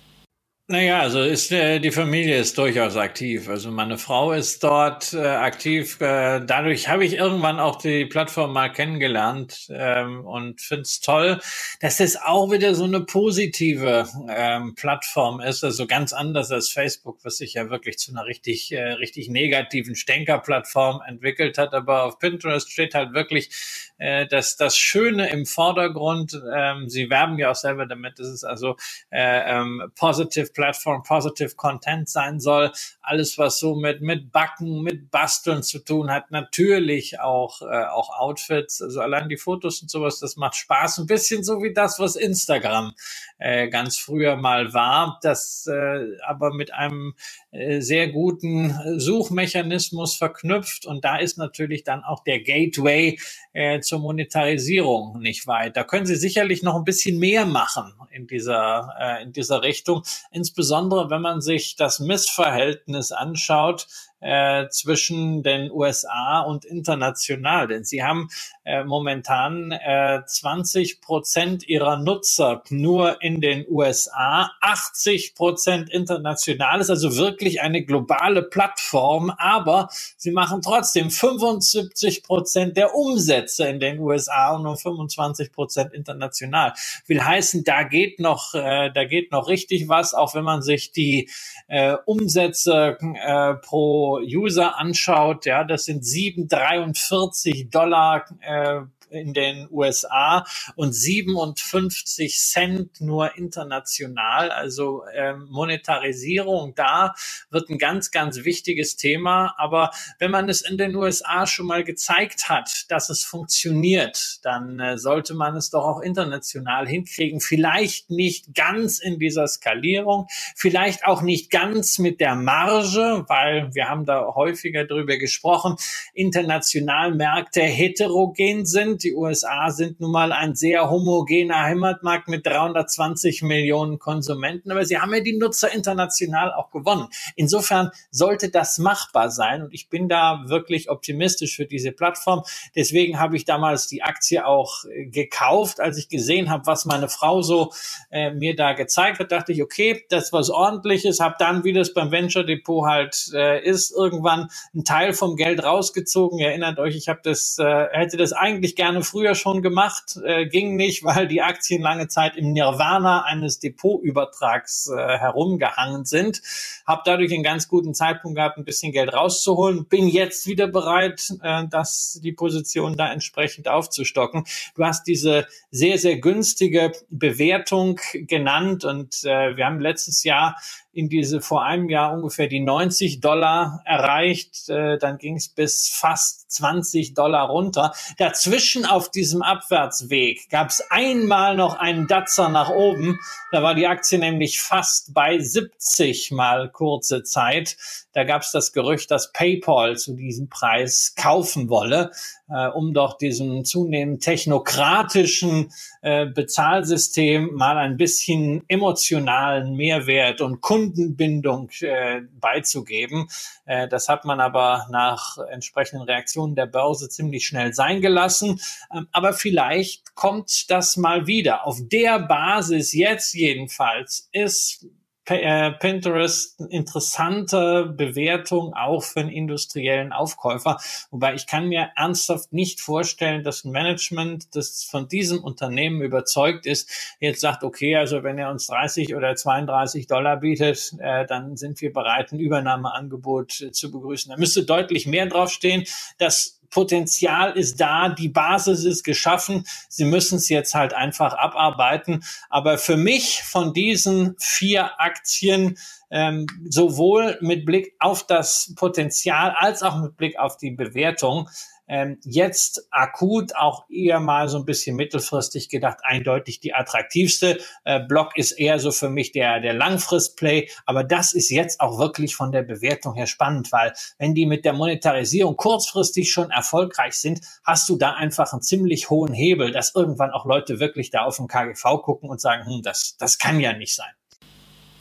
Naja, also ist äh, die Familie ist durchaus aktiv. Also meine Frau ist dort äh, aktiv. Äh, dadurch habe ich irgendwann auch die Plattform mal kennengelernt ähm, und finde es toll, dass das auch wieder so eine positive ähm, Plattform ist. Also ganz anders als Facebook, was sich ja wirklich zu einer richtig, äh, richtig negativen Stänkerplattform entwickelt hat. Aber auf Pinterest steht halt wirklich äh, das, das Schöne im Vordergrund. Ähm, sie werben ja auch selber damit, dass es also äh, ähm, positive Platform Positive Content sein soll. Alles, was so mit, mit Backen, mit Basteln zu tun hat. Natürlich auch, äh, auch Outfits. Also allein die Fotos und sowas, das macht Spaß. Ein bisschen so wie das, was Instagram äh, ganz früher mal war. Das äh, aber mit einem äh, sehr guten Suchmechanismus verknüpft. Und da ist natürlich dann auch der Gateway äh, zur Monetarisierung nicht weit. Da können Sie sicherlich noch ein bisschen mehr machen in dieser, äh, in dieser Richtung insbesondere wenn man sich das Missverhältnis anschaut äh, zwischen den USA und international. Denn sie haben äh, momentan äh, 20 Prozent ihrer Nutzer nur in den USA, 80 Prozent international. Ist also wirklich eine globale Plattform, aber sie machen trotzdem 75 Prozent der Umsätze in den USA und nur 25 Prozent international. Will heißen, da geht noch, äh, da geht noch richtig was, auch wenn man sich die äh, Umsätze äh, pro User anschaut, ja, das sind 7,43 Dollar äh, in den USA und 57 Cent nur international. Also ähm, Monetarisierung da wird ein ganz, ganz wichtiges Thema. Aber wenn man es in den USA schon mal gezeigt hat, dass es funktioniert, dann äh, sollte man es doch auch international hinkriegen. Vielleicht nicht ganz in dieser Skalierung, vielleicht auch nicht ganz mit der Marge, weil wir haben da häufiger drüber gesprochen, international Märkte heterogen sind die USA sind nun mal ein sehr homogener Heimatmarkt mit 320 Millionen Konsumenten, aber sie haben ja die Nutzer international auch gewonnen. Insofern sollte das machbar sein und ich bin da wirklich optimistisch für diese Plattform. Deswegen habe ich damals die Aktie auch äh, gekauft, als ich gesehen habe, was meine Frau so äh, mir da gezeigt hat, dachte ich, okay, das was ordentliches, habe dann, wie das beim Venture Depot halt äh, ist, irgendwann einen Teil vom Geld rausgezogen. Ihr erinnert euch, ich habe das, äh, hätte das eigentlich gerne gerne früher schon gemacht, äh, ging nicht, [laughs] weil die Aktien lange Zeit im Nirvana eines Depotübertrags äh, herumgehangen sind. Habe dadurch einen ganz guten Zeitpunkt gehabt, ein bisschen Geld rauszuholen. Bin jetzt wieder bereit, äh, das die Position da entsprechend aufzustocken. Du hast diese sehr sehr günstige Bewertung genannt und äh, wir haben letztes Jahr in diese vor einem Jahr ungefähr die 90 Dollar erreicht. Äh, dann ging es bis fast 20 Dollar runter. Dazwischen auf diesem Abwärtsweg gab es einmal noch einen Datzer nach oben. Da war die Aktie nämlich fast bei 70 mal kurze Zeit. Da gab es das Gerücht, dass PayPal zu diesem Preis kaufen wolle, äh, um doch diesem zunehmend technokratischen äh, Bezahlsystem mal ein bisschen emotionalen Mehrwert und Kundenbindung äh, beizugeben. Äh, das hat man aber nach entsprechenden Reaktionen der Börse ziemlich schnell sein gelassen. Ähm, aber vielleicht kommt das mal wieder. Auf der Basis jetzt jedenfalls ist äh, Pinterest interessante Bewertung auch für einen industriellen Aufkäufer. Wobei ich kann mir ernsthaft nicht vorstellen, dass ein Management, das von diesem Unternehmen überzeugt ist, jetzt sagt, okay, also wenn er uns 30 oder 32 Dollar bietet, äh, dann sind wir bereit, ein Übernahmeangebot äh, zu begrüßen. Da müsste deutlich mehr draufstehen. dass Potenzial ist da, die Basis ist geschaffen. Sie müssen es jetzt halt einfach abarbeiten. Aber für mich von diesen vier Aktien ähm, sowohl mit Blick auf das Potenzial als auch mit Blick auf die Bewertung ähm, jetzt akut auch eher mal so ein bisschen mittelfristig gedacht, eindeutig die attraktivste. Äh, Block ist eher so für mich der, der Langfristplay, aber das ist jetzt auch wirklich von der Bewertung her spannend, weil wenn die mit der Monetarisierung kurzfristig schon erfolgreich sind, hast du da einfach einen ziemlich hohen Hebel, dass irgendwann auch Leute wirklich da auf den KGV gucken und sagen, hm, das, das kann ja nicht sein.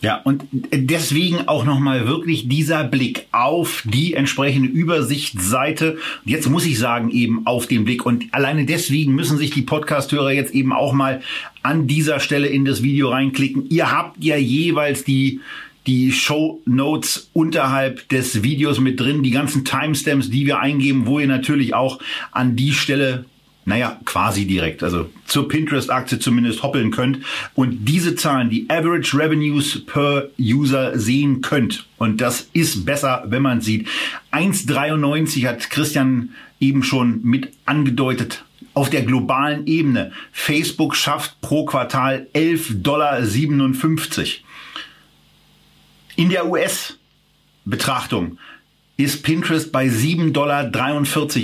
Ja, und deswegen auch nochmal wirklich dieser Blick auf die entsprechende Übersichtsseite. Jetzt muss ich sagen, eben auf den Blick. Und alleine deswegen müssen sich die Podcasthörer jetzt eben auch mal an dieser Stelle in das Video reinklicken. Ihr habt ja jeweils die die Show Notes unterhalb des Videos mit drin, die ganzen Timestamps, die wir eingeben, wo ihr natürlich auch an die Stelle naja, quasi direkt, also zur Pinterest-Aktie zumindest hoppeln könnt und diese Zahlen, die Average Revenues per User sehen könnt. Und das ist besser, wenn man sieht. 1,93 hat Christian eben schon mit angedeutet. Auf der globalen Ebene. Facebook schafft pro Quartal 11,57 Dollar. In der US-Betrachtung ist Pinterest bei 7,43 Dollar,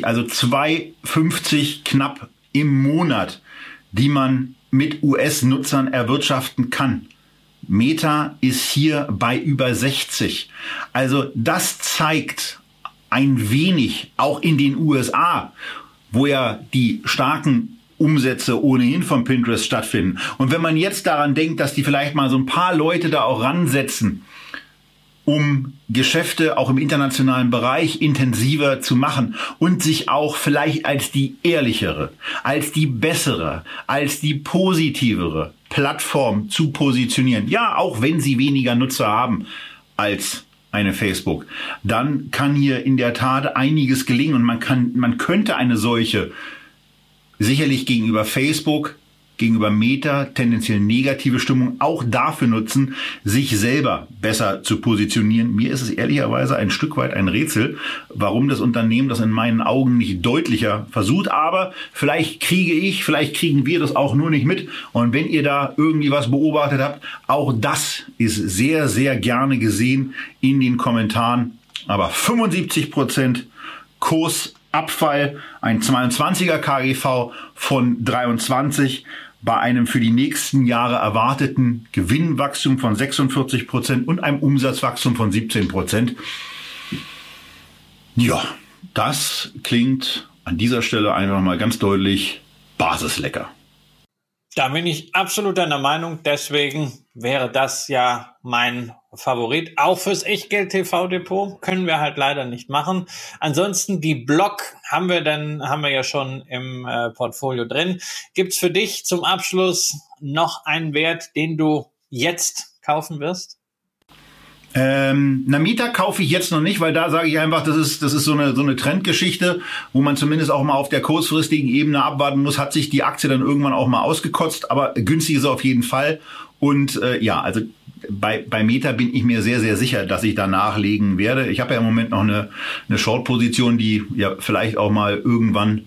also 2,50 knapp im Monat, die man mit US-Nutzern erwirtschaften kann. Meta ist hier bei über 60. Also das zeigt ein wenig, auch in den USA, wo ja die starken Umsätze ohnehin von Pinterest stattfinden. Und wenn man jetzt daran denkt, dass die vielleicht mal so ein paar Leute da auch ransetzen, um Geschäfte auch im internationalen Bereich intensiver zu machen und sich auch vielleicht als die ehrlichere, als die bessere, als die positivere Plattform zu positionieren. Ja, auch wenn sie weniger Nutzer haben als eine Facebook, dann kann hier in der Tat einiges gelingen und man kann, man könnte eine solche sicherlich gegenüber Facebook gegenüber Meta tendenziell negative Stimmung auch dafür nutzen, sich selber besser zu positionieren. Mir ist es ehrlicherweise ein Stück weit ein Rätsel, warum das Unternehmen das in meinen Augen nicht deutlicher versucht. Aber vielleicht kriege ich, vielleicht kriegen wir das auch nur nicht mit. Und wenn ihr da irgendwie was beobachtet habt, auch das ist sehr, sehr gerne gesehen in den Kommentaren. Aber 75 Prozent Kursabfall, ein 22er KGV von 23 bei einem für die nächsten Jahre erwarteten Gewinnwachstum von 46 Prozent und einem Umsatzwachstum von 17 Prozent. Ja, das klingt an dieser Stelle einfach mal ganz deutlich basislecker. Da bin ich absolut deiner Meinung. Deswegen wäre das ja mein Favorit. Auch fürs Echtgeld-TV-Depot können wir halt leider nicht machen. Ansonsten die Block haben wir dann, haben wir ja schon im äh, Portfolio drin. Gibt's für dich zum Abschluss noch einen Wert, den du jetzt kaufen wirst? Ähm, Namita kaufe ich jetzt noch nicht, weil da sage ich einfach, das ist, das ist so eine, so eine Trendgeschichte, wo man zumindest auch mal auf der kurzfristigen Ebene abwarten muss, hat sich die Aktie dann irgendwann auch mal ausgekotzt, aber günstig ist sie auf jeden Fall. Und äh, ja, also bei, bei Meta bin ich mir sehr, sehr sicher, dass ich da nachlegen werde. Ich habe ja im Moment noch eine, eine Short-Position, die ja vielleicht auch mal irgendwann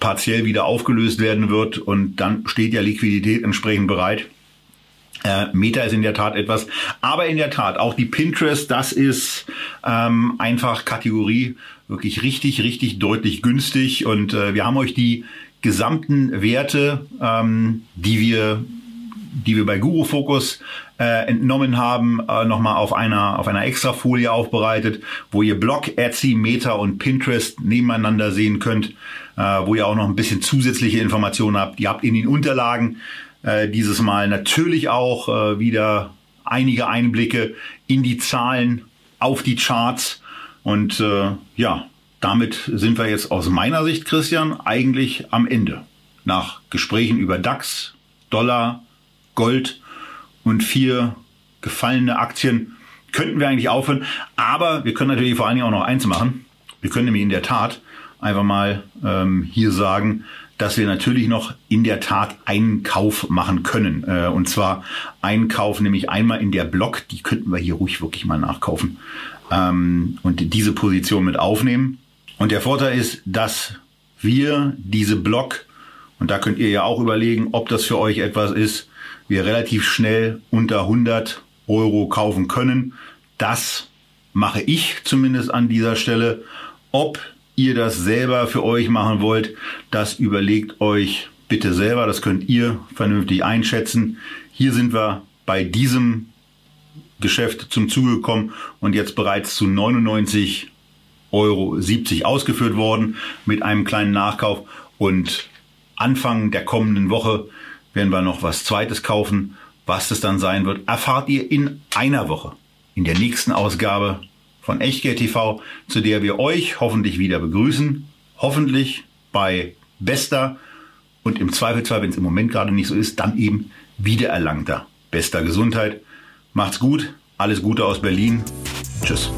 partiell wieder aufgelöst werden wird und dann steht ja Liquidität entsprechend bereit. Äh, Meta ist in der Tat etwas, aber in der Tat auch die Pinterest, das ist ähm, einfach Kategorie wirklich richtig, richtig deutlich günstig und äh, wir haben euch die gesamten Werte, ähm, die wir die wir bei Guru Focus äh, entnommen haben, äh, nochmal auf einer auf einer Extrafolie aufbereitet, wo ihr Blog, Etsy, Meta und Pinterest nebeneinander sehen könnt, äh, wo ihr auch noch ein bisschen zusätzliche Informationen habt. Ihr habt in den Unterlagen äh, dieses Mal natürlich auch äh, wieder einige Einblicke in die Zahlen, auf die Charts. Und äh, ja, damit sind wir jetzt aus meiner Sicht, Christian, eigentlich am Ende. Nach Gesprächen über DAX, Dollar, Gold und vier gefallene Aktien könnten wir eigentlich aufhören. Aber wir können natürlich vor allen Dingen auch noch eins machen. Wir können nämlich in der Tat einfach mal ähm, hier sagen, dass wir natürlich noch in der Tat einen Kauf machen können. Äh, und zwar einen Kauf, nämlich einmal in der Block, die könnten wir hier ruhig wirklich mal nachkaufen. Ähm, und diese Position mit aufnehmen. Und der Vorteil ist, dass wir diese Block, und da könnt ihr ja auch überlegen, ob das für euch etwas ist, wir relativ schnell unter 100 Euro kaufen können. Das mache ich zumindest an dieser Stelle. Ob ihr das selber für euch machen wollt, das überlegt euch bitte selber. Das könnt ihr vernünftig einschätzen. Hier sind wir bei diesem Geschäft zum Zuge gekommen und jetzt bereits zu 99,70 Euro ausgeführt worden mit einem kleinen Nachkauf. Und Anfang der kommenden Woche werden wir noch was Zweites kaufen. Was es dann sein wird, erfahrt ihr in einer Woche. In der nächsten Ausgabe von Echtgeld TV, zu der wir euch hoffentlich wieder begrüßen. Hoffentlich bei bester und im Zweifelsfall, wenn es im Moment gerade nicht so ist, dann eben wiedererlangter bester Gesundheit. Macht's gut, alles Gute aus Berlin. Tschüss.